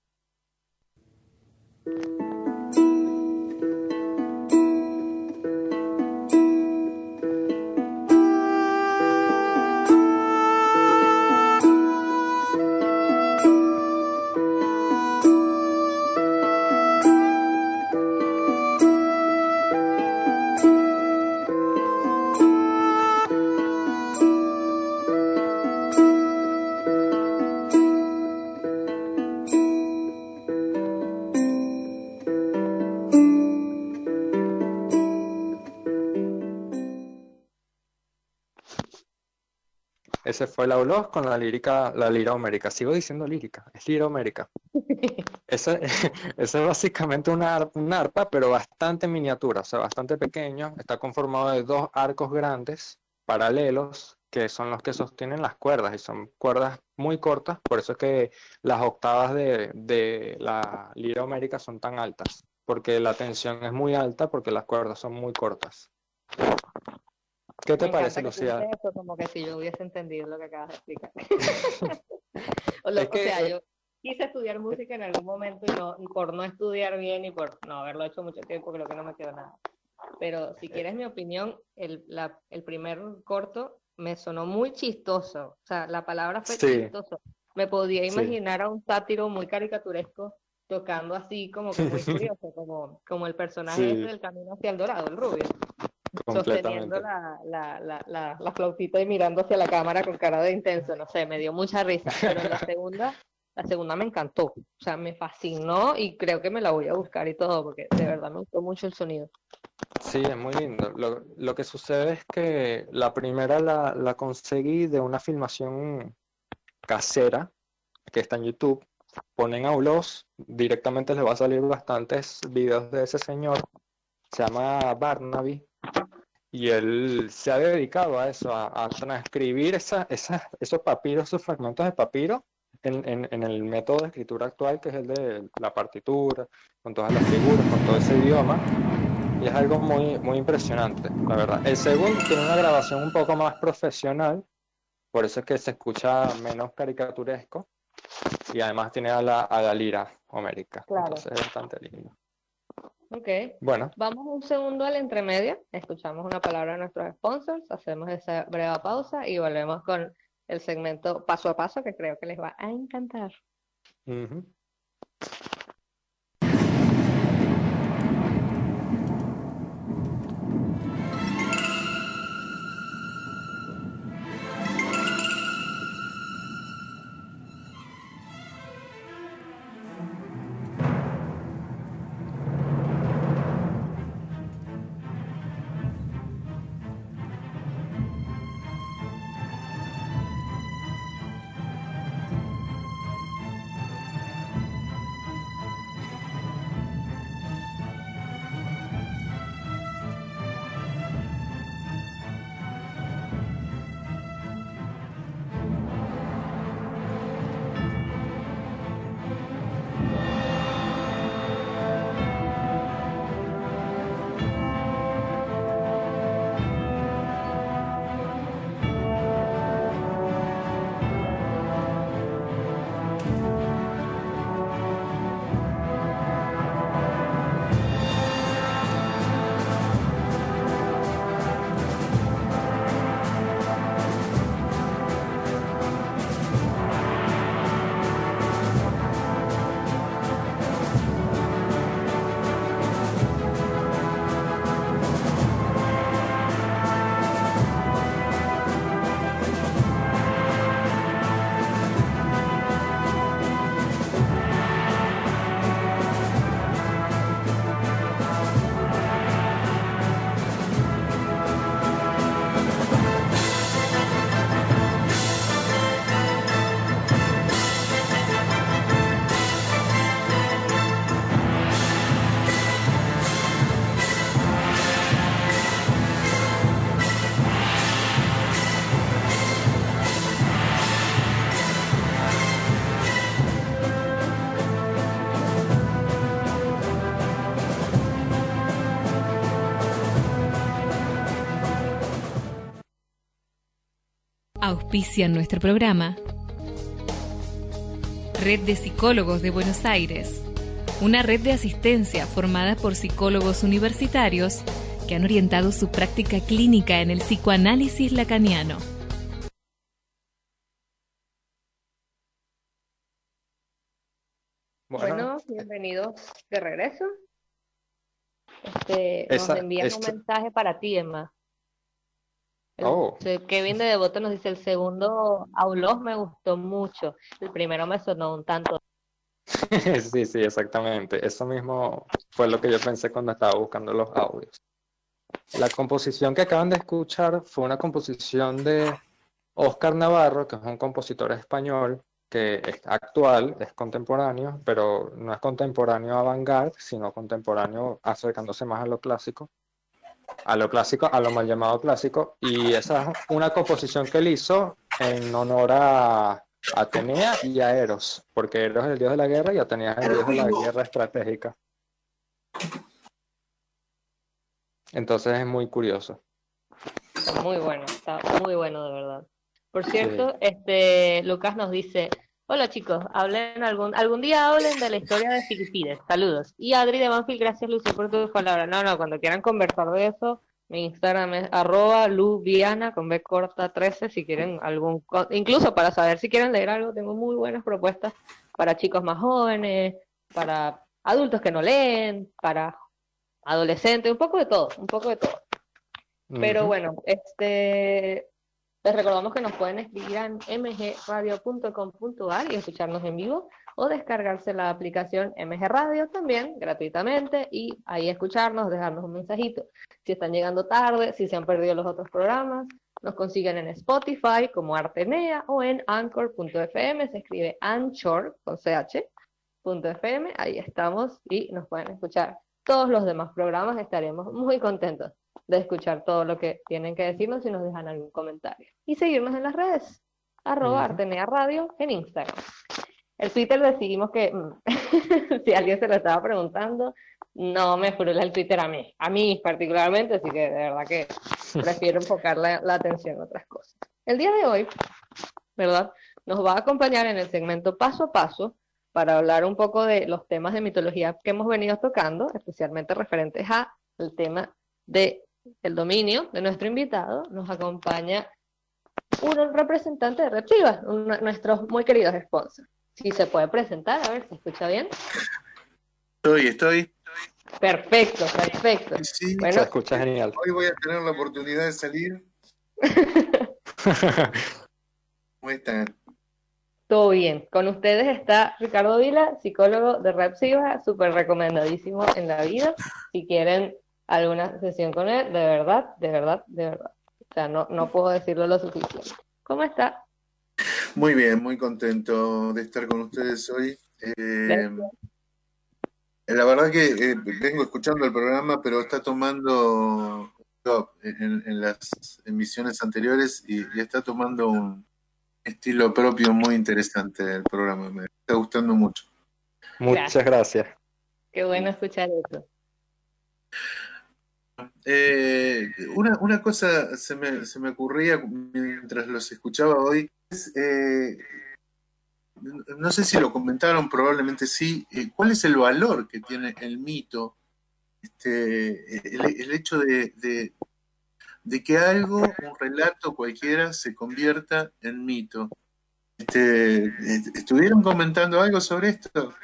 Ese fue el Aulos con la lírica, la lira homérica. Sigo diciendo lírica, es lira homérica. <laughs> <laughs> Ese, es básicamente una, una, arpa, pero bastante miniatura, o sea, bastante pequeño. Está conformado de dos arcos grandes, paralelos, que son los que sostienen las cuerdas y son cuerdas muy cortas, por eso es que las octavas de, de la lira homérica son tan altas, porque la tensión es muy alta porque las cuerdas son muy cortas. ¿Qué te parece, Lucía? Eso, como que si yo hubiese entendido lo que acabas de explicar. <laughs> o, sea, yo quise estudiar música en algún momento y, no, por no estudiar bien y por no haberlo hecho mucho tiempo, creo que no me quedó nada. Pero si quieres mi opinión, el, la, el primer corto me sonó muy chistoso. O sea, la palabra fue chistoso. Me podía imaginar a un sátiro muy caricaturesco tocando así como que muy <laughs> curioso, como, como el personaje del camino hacia el dorado, el rubio. Sosteniendo la, la, la, la, flautita y mirando hacia la cámara con cara de intenso, no sé, me dio mucha risa. Pero la segunda, la segunda me encantó, o sea, me fascinó y creo que me la voy a buscar y todo, porque de verdad me gustó mucho el sonido. Sí, es muy lindo. Lo, lo que sucede es que la primera la, la, conseguí de una filmación casera que está en YouTube. Ponen a Ulos, directamente les va a salir bastantes videos de ese señor. Se llama Barnaby. Y él se ha dedicado a eso, a, a transcribir esa, esa, esos papiros, esos fragmentos de papiro en, en, en, el método de escritura actual, que es el de la partitura, con todas las figuras, con todo ese idioma y es algo muy, muy impresionante, la verdad. El segundo tiene una grabación un poco más profesional, por eso es que se escucha menos caricaturesco y además tiene a la, a la lira homérica, entonces es bastante lindo. Ok, bueno. Vamos un segundo al entremedio, escuchamos una palabra de nuestros sponsors, hacemos esa breve pausa y volvemos con el segmento paso a paso que creo que les va a encantar. Auspicia nuestro programa. Red de Psicólogos de Buenos Aires. Una red de asistencia formada por psicólogos universitarios que han orientado su práctica clínica en el psicoanálisis lacaniano. Bueno, bienvenidos de regreso. Este, nos envían un mensaje para ti, Emma. Oh. Kevin de Devoto nos dice, el segundo Aulos me gustó mucho, el primero me sonó un tanto. <laughs> sí, sí, exactamente. Eso mismo fue lo que yo pensé cuando estaba buscando los audios. La composición que acaban de escuchar fue una composición de Oscar Navarro, que es un compositor español que es actual, es contemporáneo, pero no es contemporáneo avant-garde, sino contemporáneo acercándose más a lo clásico. A lo clásico, a lo mal llamado clásico, y esa es una composición que él hizo en honor a Atenea y a Eros, porque Eros es el dios de la guerra y Atenea es el dios de la guerra estratégica. Entonces es muy curioso. muy bueno, está muy bueno de verdad. Por cierto, este Lucas nos dice, hola chicos, hablen algún, algún día hablen de la historia de Filipides, saludos. Y Adri de Banfield, gracias Lucy por tu palabra. No, no, cuando quieran conversar de eso, mi Instagram es arroba luviana con B corta 13 si quieren algún, incluso para saber si quieren leer algo, tengo muy buenas propuestas para chicos más jóvenes, para adultos que no leen, para adolescentes, un poco de todo, un poco de todo. Pero bueno, este les recordamos que nos pueden escribir en mgradio.com.ar y escucharnos en vivo o descargarse la aplicación MG Radio también gratuitamente y ahí escucharnos, dejarnos un mensajito. Si están llegando tarde, si se han perdido los otros programas, nos consiguen en Spotify como Artenea o en anchor.fm, se escribe anchor con ch.fm, ahí estamos y nos pueden escuchar todos los demás programas, estaremos muy contentos de escuchar todo lo que tienen que decirnos y nos dejan algún comentario. Y seguirnos en las redes, arroba Artenea Radio en Instagram. El Twitter decidimos que, mm, <laughs> si alguien se lo estaba preguntando, no me frula el Twitter a mí, a mí particularmente, así que de verdad que <laughs> prefiero enfocar la, atención en otras cosas. El día de hoy, ¿verdad? Nos va a acompañar en el segmento paso a paso para hablar un poco de los temas de mitología que hemos venido tocando, especialmente referentes a el tema del el dominio de nuestro invitado. Nos acompaña un representante de Reptiva, nuestros muy queridos sponsors. Si se puede presentar, a ver, ¿se escucha bien? Estoy, estoy. Perfecto, perfecto. Sí, se escucha genial. Hoy voy a tener la oportunidad de salir. <laughs> ¿Cómo están? Todo bien. Con ustedes está Ricardo Vila, psicólogo de Repsiva, súper recomendadísimo en la vida. Si quieren alguna sesión con él, de verdad, de verdad, de verdad. O sea, no, no puedo decirlo lo suficiente. ¿Cómo está? Muy bien, muy contento de estar con ustedes hoy. Eh, la verdad que eh, vengo escuchando el programa, pero está tomando en, las emisiones anteriores y, está tomando un estilo propio muy interesante el programa. Me está gustando mucho. Muchas gracias. Qué bueno escuchar eso. Eh, una, una, cosa se me, se me ocurría mientras los escuchaba hoy, eh, no sé si lo comentaron, probablemente sí, eh, ¿cuál es el valor que tiene el mito? Este, el, hecho de, de, que algo, un relato cualquiera, se convierta en mito. Este, ¿Estuvieron comentando algo sobre esto?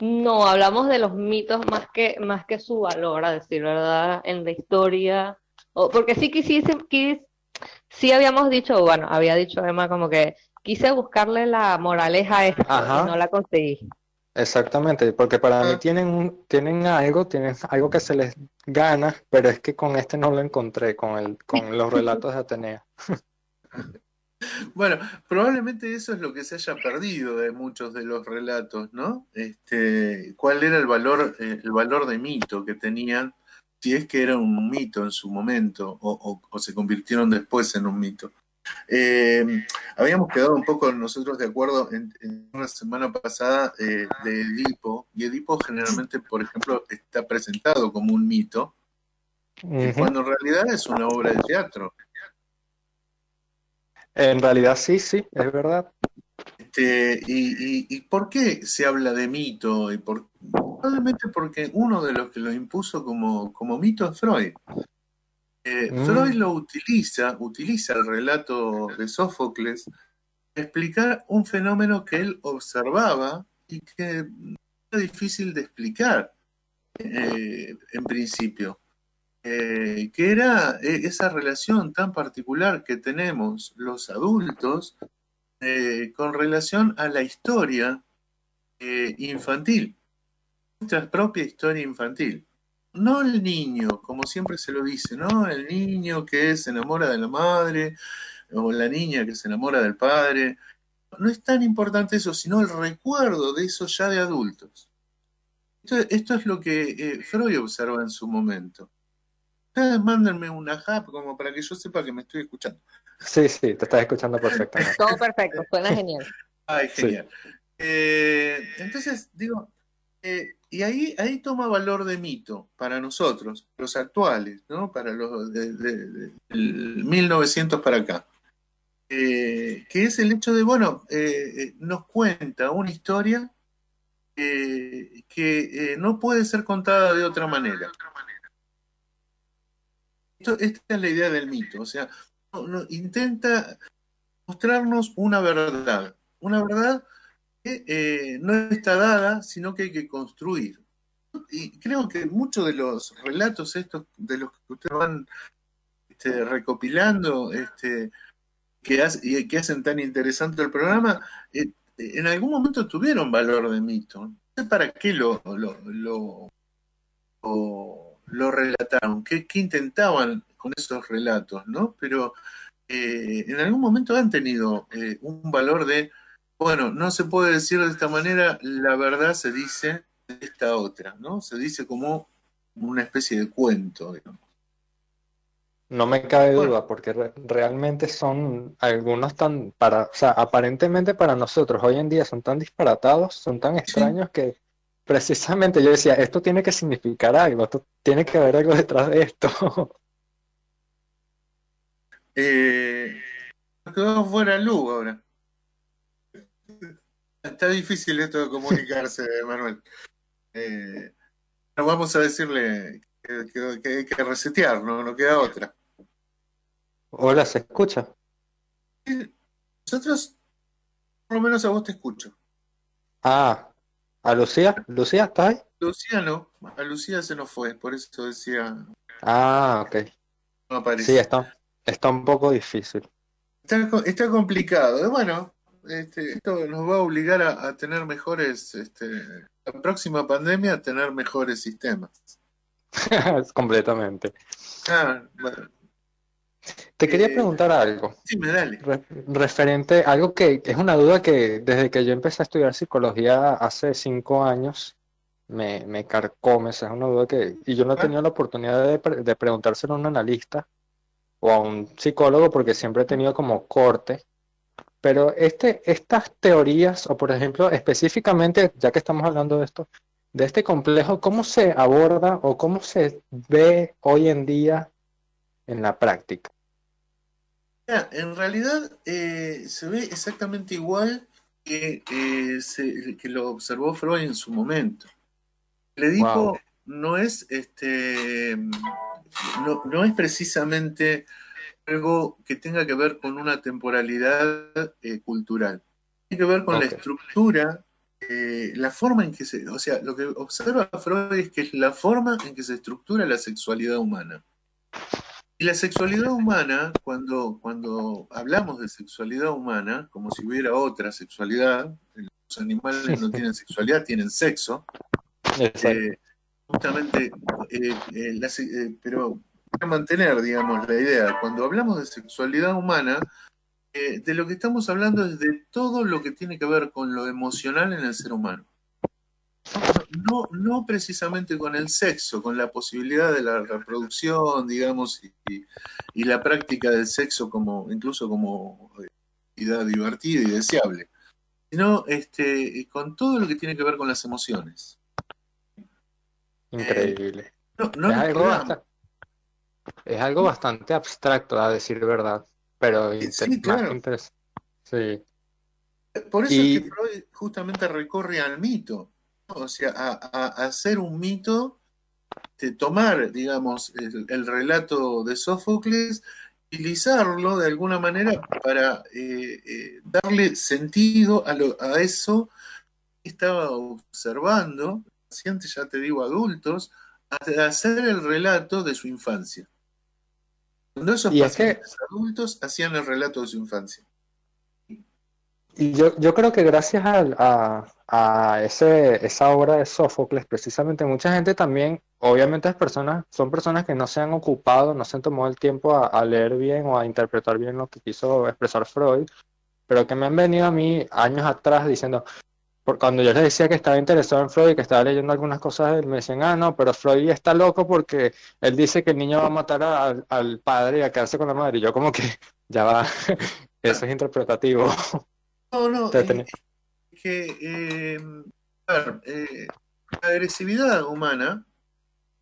No, hablamos de los mitos más que, más que su valor, a decir verdad, en la historia. O, porque sí quisiese, quis, sí habíamos dicho, bueno, había dicho Emma como que quise buscarle la moraleja a esto y no la conseguí. Exactamente, porque para mí ah. tienen, tienen algo, tienen algo que se les gana, pero es que con este no lo encontré, con, el, con los <laughs> relatos de Atenea. <laughs> <laughs> Bueno, probablemente eso es lo que se haya perdido de muchos de los relatos, ¿no? Este, ¿Cuál era el valor, eh, el valor de mito que tenían si es que era un mito en su momento o, se convirtieron después en un mito. Eh, habíamos quedado un poco nosotros de acuerdo en, una semana pasada eh, de Edipo, y Edipo generalmente, por ejemplo, está presentado como un mito, cuando en realidad es una obra de teatro. En realidad sí, sí, es verdad. Este, y, por qué se habla de mito? Y por, probablemente porque uno de los que lo impuso como, como mito es Freud. Eh, mm. Freud lo utiliza, utiliza el relato de Sófocles para explicar un fenómeno que él observaba y que era difícil de explicar eh, en principio. Eh, que era esa relación tan particular que tenemos los adultos con relación a la historia infantil nuestra propia historia infantil. No el niño, como siempre se lo dice, ¿no? El niño que se enamora de la madre o la niña que se enamora del padre. No es tan importante eso, sino el recuerdo de eso ya de adultos. Esto, es lo que eh, Freud observa en su momento. Ustedes mándenme una app como para que yo sepa que me estoy escuchando. Sí, sí, te estás escuchando perfectamente. Todo perfecto, suena genial. Ay, genial. Eh, entonces, digo, eh, y ahí, ahí toma valor de mito para nosotros, los actuales, ¿no? Para los de, de, 1900 para acá. Eh, que es el hecho de, bueno, nos cuenta una historia que no puede ser contada de otra manera. Esta es la idea del mito, o sea, intenta mostrarnos una verdad, una verdad que eh, no está dada, sino que hay que construir. Y creo que muchos de los relatos estos de los que ustedes van este, recopilando, este, que, que hacen tan interesante el programa, eh, en algún momento tuvieron valor de mito. No sé para qué lo, relataron, qué, qué intentaban con esos relatos, ¿no? Pero eh, en algún momento han tenido eh, un valor de, bueno, no se puede decir de esta manera, la verdad se dice de esta otra, ¿no? Se dice como una especie de cuento, digamos. No me cabe duda, porque realmente son algunos tan, para, o sea, aparentemente para nosotros hoy en día son tan disparatados, son tan extraños que precisamente yo decía, esto tiene que significar algo, esto tiene que haber algo detrás de esto. <laughs> Eh, nos quedamos fuera luz ahora. Está difícil esto de comunicarse, <laughs> Manuel. Eh, vamos a decirle que, hay que resetear, ¿no? no queda otra. Hola, ¿se escucha? Nosotros, por lo menos a vos te escucho. Ah, ¿a Lucía? ¿Lucía está ahí? Lucía no, a Lucía se nos fue, por eso decía. Ah, ok. No aparece. Sí, está. Está un poco difícil. Está, complicado. Bueno, este, esto nos va a obligar a, tener mejores, este, la próxima pandemia a tener mejores sistemas. <laughs> Completamente. Ah, Te quería eh, preguntar algo. Sí, me dale. referente, algo que es una duda que desde que yo empecé a estudiar psicología hace cinco años, me, me carcome, es una duda que, y yo no he tenido la oportunidad de, de preguntárselo a un analista, o a un psicólogo porque siempre he tenido como corte. Pero este, estas teorías, o por ejemplo, específicamente, ya que estamos hablando de esto, de este complejo, ¿cómo se aborda o cómo se ve hoy en día en la práctica? En realidad eh, se ve exactamente igual que, eh, que lo observó Freud en su momento. Le dijo, no es este no, no es precisamente algo que tenga que ver con una temporalidad eh, cultural. Tiene que ver con la estructura, la forma en que se... O sea, lo que observa Freud es que es la forma en que se estructura la sexualidad humana. Y la sexualidad humana, cuando, cuando hablamos de sexualidad humana, como si hubiera otra sexualidad, los animales no tienen <laughs> sexualidad, tienen sexo. Eh, justamente, eh, eh, eh, pero para mantener, digamos, la idea, cuando hablamos de sexualidad humana, de lo que estamos hablando es de todo lo que tiene que ver con lo emocional en el ser humano. No, no precisamente con el sexo, con la posibilidad de la reproducción, digamos, y, y la práctica del sexo como, incluso como actividad divertida y deseable, sino este, con todo lo que tiene que ver con las emociones. Increíble. es, algo bastante, abstracto, a decir verdad, pero sí, claro. sí. Por eso es que Freud justamente recorre al mito, o sea, a, hacer un mito, de tomar, digamos, el, relato de Sófocles, utilizarlo de alguna manera para eh, eh, darle sentido a, lo, a eso que estaba observando pacientes, ya te digo adultos, a hacer el relato de su infancia. Cuando esos pacientes adultos hacían el relato de su infancia. Y yo, yo creo que gracias a, a, ese, esa obra de Sófocles, precisamente mucha gente también, obviamente personas, son personas que no se han ocupado, no se han tomado el tiempo a, a leer bien o a interpretar bien lo que quiso expresar Freud, pero que me han venido a mí años atrás diciendo, por cuando yo les decía que estaba interesado en Freud y que estaba leyendo algunas cosas, me decían, ah, no, pero Freud está loco porque él dice que el niño va a matar al padre y a quedarse con la madre. Y yo como que, <laughs> ya va, <laughs> eso es interpretativo. No, no, es que, eh, eh, la agresividad humana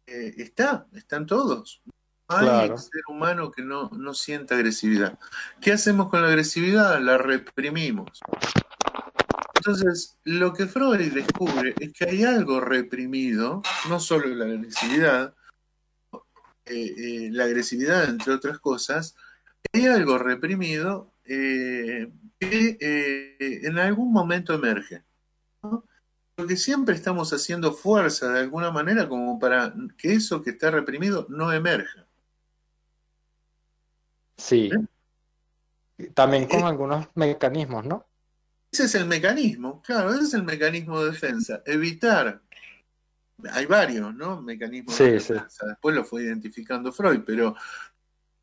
eh, está, están todos. Hay ser humano que no, no sienta agresividad. ¿Qué hacemos con la agresividad? La reprimimos. Entonces, lo que Freud descubre es que hay algo reprimido, no solo la agresividad, eh, eh, la agresividad, entre otras cosas, hay algo reprimido eh, que en algún momento emerge. Porque siempre estamos haciendo fuerza de alguna manera como para que eso que está reprimido no emerja. Sí. También con algunos mecanismos, ¿no? Ese es el mecanismo, claro, ese es el mecanismo de defensa. Evitar. Hay varios, ¿no? Mecanismos de defensa. Después lo fue identificando Freud, pero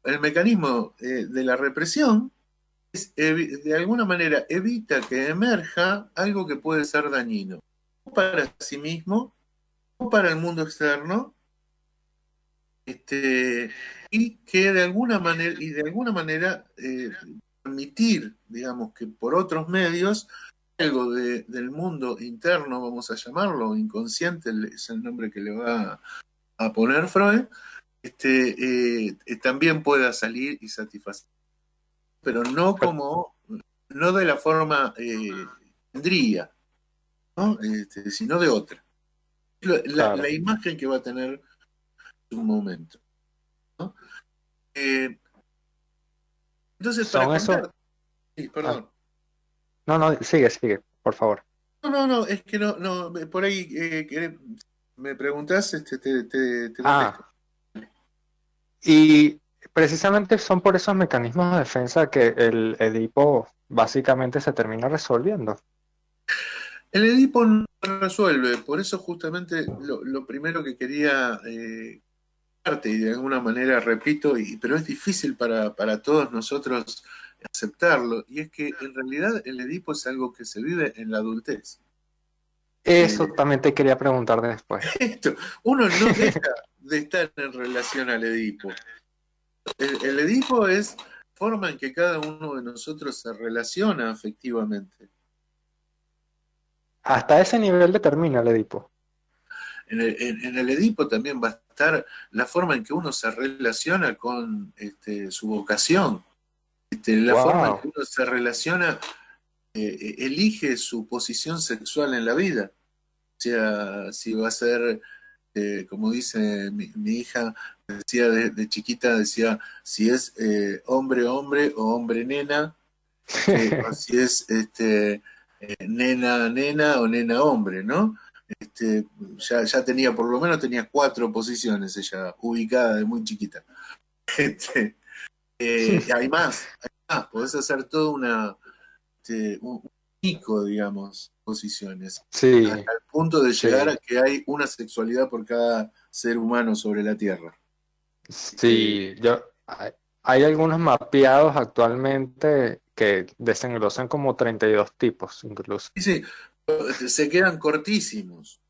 el mecanismo eh, de la represión es, de alguna manera evita que emerja algo que puede ser dañino, o para sí mismo, o para el mundo externo, este, y que de alguna manera, y de alguna manera eh, permitir, digamos, que por otros medios, algo del mundo interno, vamos a llamarlo, inconsciente, es el nombre que le va a poner Freud, este, eh, eh, también pueda salir y satisfacer. Pero no como, no de la forma eh, tendría, este, sino de otra. La, imagen que va a tener un momento. ¿no? Eh, entonces, para Sí, perdón. Ah. No, no, sigue, sigue, por favor. No, no, no, es que no, no, por ahí eh, me preguntas, este, te, te, ah. Y precisamente son por esos mecanismos de defensa que el Edipo básicamente se termina resolviendo. El Edipo no resuelve, por eso justamente lo, primero que quería eh, y de alguna manera repito, y, pero es difícil para, para todos nosotros aceptarlo, y es que en realidad el Edipo es algo que se vive en la adultez. Eso también te quería preguntar después. <laughs> Esto, uno no deja de estar en relación al Edipo. El, Edipo es forma en que cada uno de nosotros se relaciona afectivamente. Hasta ese nivel determina el Edipo. En el, en el, Edipo también va a estar la forma en que uno se relaciona con este, su vocación, este, la forma en que uno se relaciona, eh, eh, elige su posición sexual en la vida. O sea, si va a ser, eh, como dice mi, hija, decía de, chiquita, decía, si es hombre, hombre o hombre, nena, <laughs> o si es este, nena, nena o nena, hombre, ¿no? Este, ya, ya tenía, por lo menos tenía cuatro posiciones ella ubicada de muy chiquita. <laughs> Este, eh, hay más, hay más, podés hacer todo una, este, un pico, digamos, posiciones. Sí. Hasta el punto de llegar a que hay una sexualidad por cada ser humano sobre la Tierra. Sí, yo, hay, algunos mapeados actualmente que desenglosan como 32 tipos incluso. Sí, sí, se quedan cortísimos.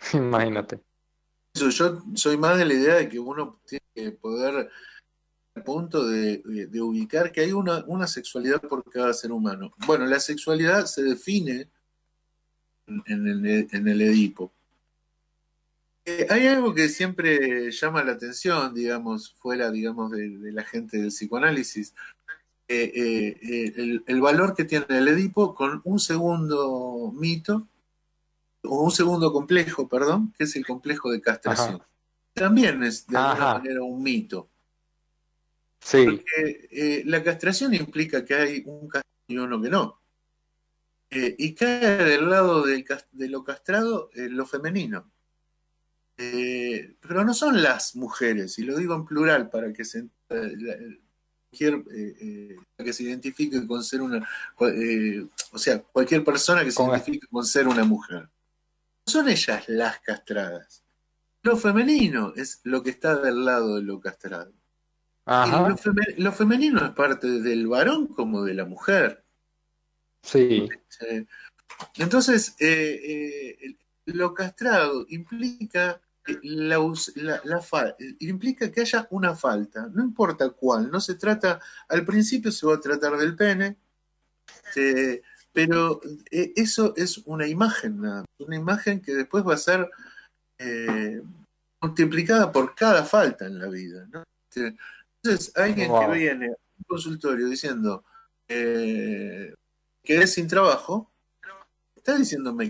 <laughs> Imagínate. Yo soy más de la idea de que uno tiene que poder al punto de, ubicar que hay una, una, sexualidad por cada ser humano. Bueno, la sexualidad se define en, el, en el, Edipo. Eh, hay algo que siempre llama la atención, digamos, fuera, digamos, de, de la gente del psicoanálisis, eh, eh, el, el, valor que tiene el Edipo con un segundo mito, o un segundo complejo, perdón, que es el complejo de castración. También es de alguna manera un mito. Sí. Porque la castración implica que hay un castrado y uno que no. y cae del lado de lo castrado lo femenino. Pero no son las mujeres, y lo digo en plural para que se cualquier eh, eh, que se identifique con ser una, eh, o sea, cualquier persona que se identifique con ser una mujer. son ellas las castradas. Lo femenino es lo que está del lado de lo castrado. lo, femenino es parte del varón como de la mujer. Sí. entonces, eh, eh, lo castrado implica la, implica que haya una falta, no importa cuál, no se trata, al principio se va a tratar del pene, pero eso es una imagen, una imagen que después va a ser multiplicada por cada falta en la vida. Entonces, alguien que viene a un consultorio diciendo que es sin trabajo, está diciendo me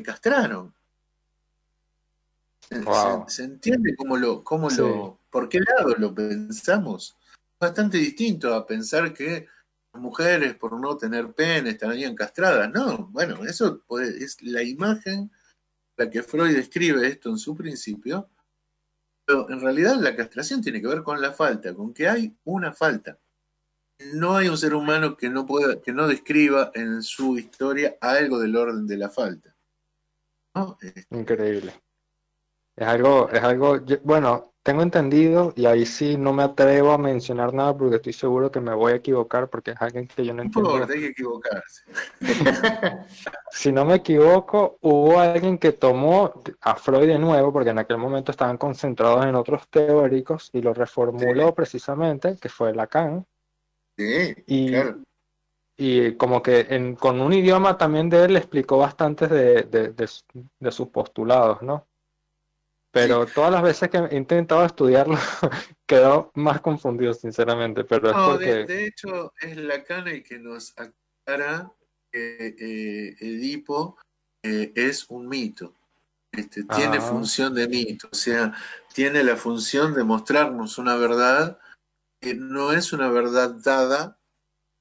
Se, entiende cómo lo, cómo lo, por qué lado lo pensamos. Bastante distinto a pensar que las mujeres por no tener pene estarían castradas. No, bueno, eso es la imagen la que Freud describe esto en su principio. Pero en realidad la castración tiene que ver con la falta, con que hay una falta no hay un ser humano que no pueda, que no describa en su historia algo del orden de la falta. Increíble. Es algo, es algo, bueno, tengo entendido y ahí sí no me atrevo a mencionar nada porque estoy seguro que me voy a equivocar porque es alguien que yo no entiendo. hay que equivocarse. <laughs> <laughs> si no me equivoco, hubo alguien que tomó a Freud de nuevo porque en aquel momento estaban concentrados en otros teóricos y lo reformuló precisamente, que fue Lacan y, y como que con un idioma también de él explicó bastantes de, sus postulados, ¿no? Pero todas las veces que he intentado estudiarlo, <laughs> quedó más confundido, sinceramente. Pero es porque... de, hecho, es Lacan el que nos aclara que eh, Edipo eh, es un mito. Este, tiene ah. función de mito, o sea, tiene la función de mostrarnos una verdad que no es una verdad dada,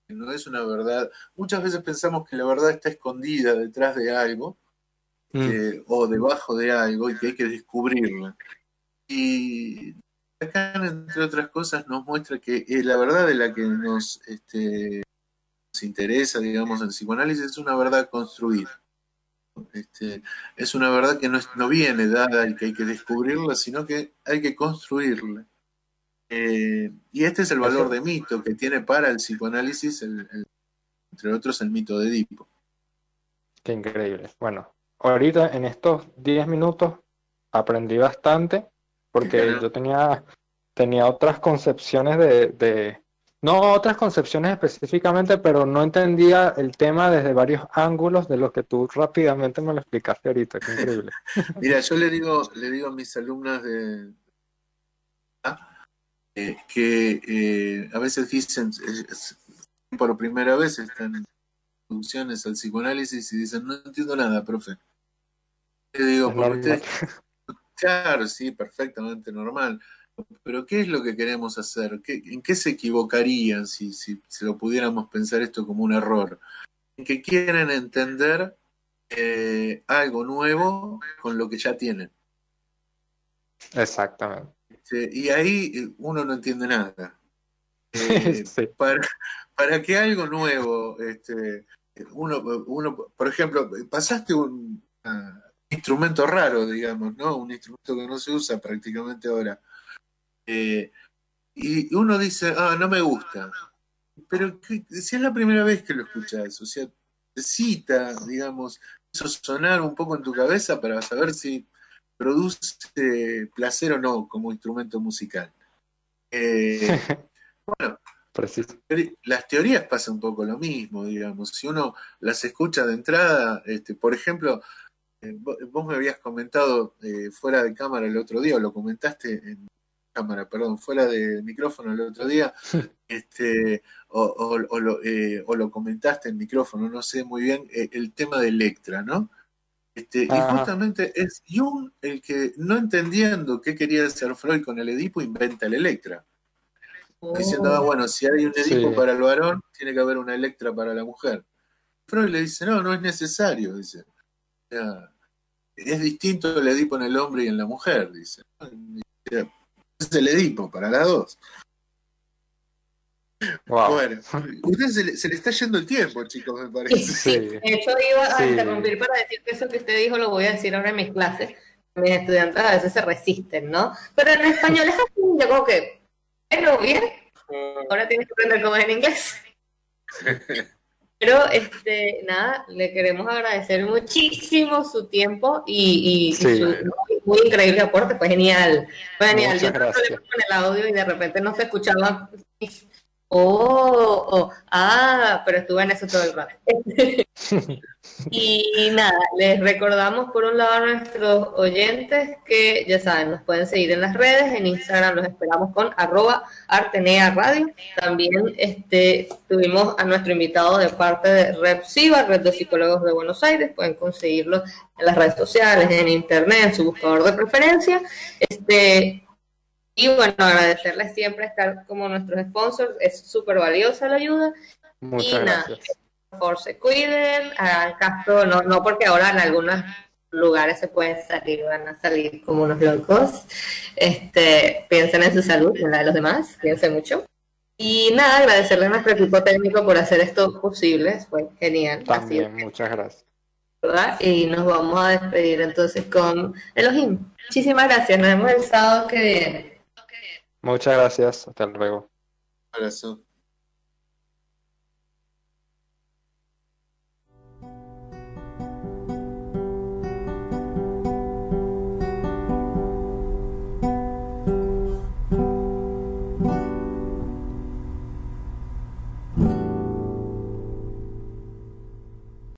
no es una verdad. Muchas veces pensamos que la verdad está escondida detrás de algo mm. o debajo de algo y que hay que descubrirla. Y acá, entre otras cosas, nos muestra que eh, la verdad de la que nos, este, nos interesa, digamos, en el psicoanálisis es una verdad construida. Este, es una verdad que no, no viene dada y que hay que descubrirla, sino que hay que construirla. Eh, y este es el valor de mito que tiene para el psicoanálisis, entre otros el mito de Edipo. Qué increíble. Bueno, ahorita en estos 10 minutos aprendí bastante porque yo tenía, tenía otras concepciones de, no otras concepciones específicamente, pero no entendía el tema desde varios ángulos de los que tú rápidamente me lo explicaste ahorita. Qué increíble. <laughs> Mira, yo le digo, le digo a mis alumnas de, eh, que eh, a veces dicen, por primera vez están en introducciones al psicoanálisis y dicen, no entiendo nada, profe. Digo, por usted, <laughs> claro, sí, perfectamente normal. Pero ¿qué es lo que queremos hacer? ¿En qué se equivocarían si, si, lo pudiéramos pensar esto como un error? En que quieren entender eh, algo nuevo con lo que ya tienen. Exactamente. Y ahí eh, uno no entiende nada. <laughs> Eh, para, para, que algo nuevo, este, uno, uno, por ejemplo, pasaste un instrumento raro, digamos, ¿no? Un instrumento que no se usa prácticamente ahora. Eh, y uno dice, ah, no me gusta. Pero si es la primera vez que lo escuchas, o sea, necesita, digamos, eso sonar un poco en tu cabeza para saber si produce placer o no como instrumento musical. Eh, <laughs> bueno, las teorías pasa un poco lo mismo, digamos. Si uno las escucha de entrada, este, por ejemplo, vos me habías comentado eh, fuera de cámara el otro día, o lo comentaste en cámara, perdón, fuera de micrófono el otro día, <laughs> este, o, lo, o, lo, comentaste en micrófono, no sé muy bien, el tema de Electra, ¿no? Este, y justamente es Jung el que, no entendiendo qué quería hacer Freud con el Edipo, inventa el Electra. Diciendo, ah, bueno, si hay un Edipo para el varón, tiene que haber una Electra para la mujer. Freud le dice, no, no es necesario, dice. Es distinto el Edipo en el hombre y en la mujer, dice. Es el Edipo para las dos. Bueno, usted se le, se le, está yendo el tiempo, chicos, me parece. Sí, De hecho, iba a interrumpir para decir que eso que usted dijo lo voy a decir ahora en mis clases. Mis estudiantes a veces se resisten, ¿no? Pero en español es así, yo como que, bueno, bien, ahora tienes que aprender cómo es en inglés. <laughs> Pero, este, nada, le queremos agradecer muchísimo su tiempo y, su muy increíble aporte, fue genial. Fue genial. Yo con el audio y de repente no se escuchaba. Oh, oh, ah, pero estuve en eso todo el rato. <laughs> y nada, les recordamos por un lado a nuestros oyentes que ya saben, nos pueden seguir en las redes, en Instagram los esperamos con arroba Artenea Radio. También este, tuvimos a nuestro invitado de parte de REPSIVA, Red de Psicólogos de Buenos Aires, pueden conseguirlo en las redes sociales, en internet, en su buscador de preferencia. Este, y bueno, agradecerles siempre estar como nuestros sponsors, es súper valiosa la ayuda. Muchas gracias. por favor, se cuiden, hagan caso, no, no porque ahora en algunos lugares se pueden salir, van a salir como unos locos. Este, piensen en su salud, en la de los demás, piensen mucho. Y nada, agradecerle a nuestro equipo técnico por hacer esto posible, fue genial. También, muchas gracias. Y nos vamos a despedir entonces con Elohim. Muchísimas gracias, nos vemos el sábado que viene. Muchas gracias. Hasta luego. Un abrazo.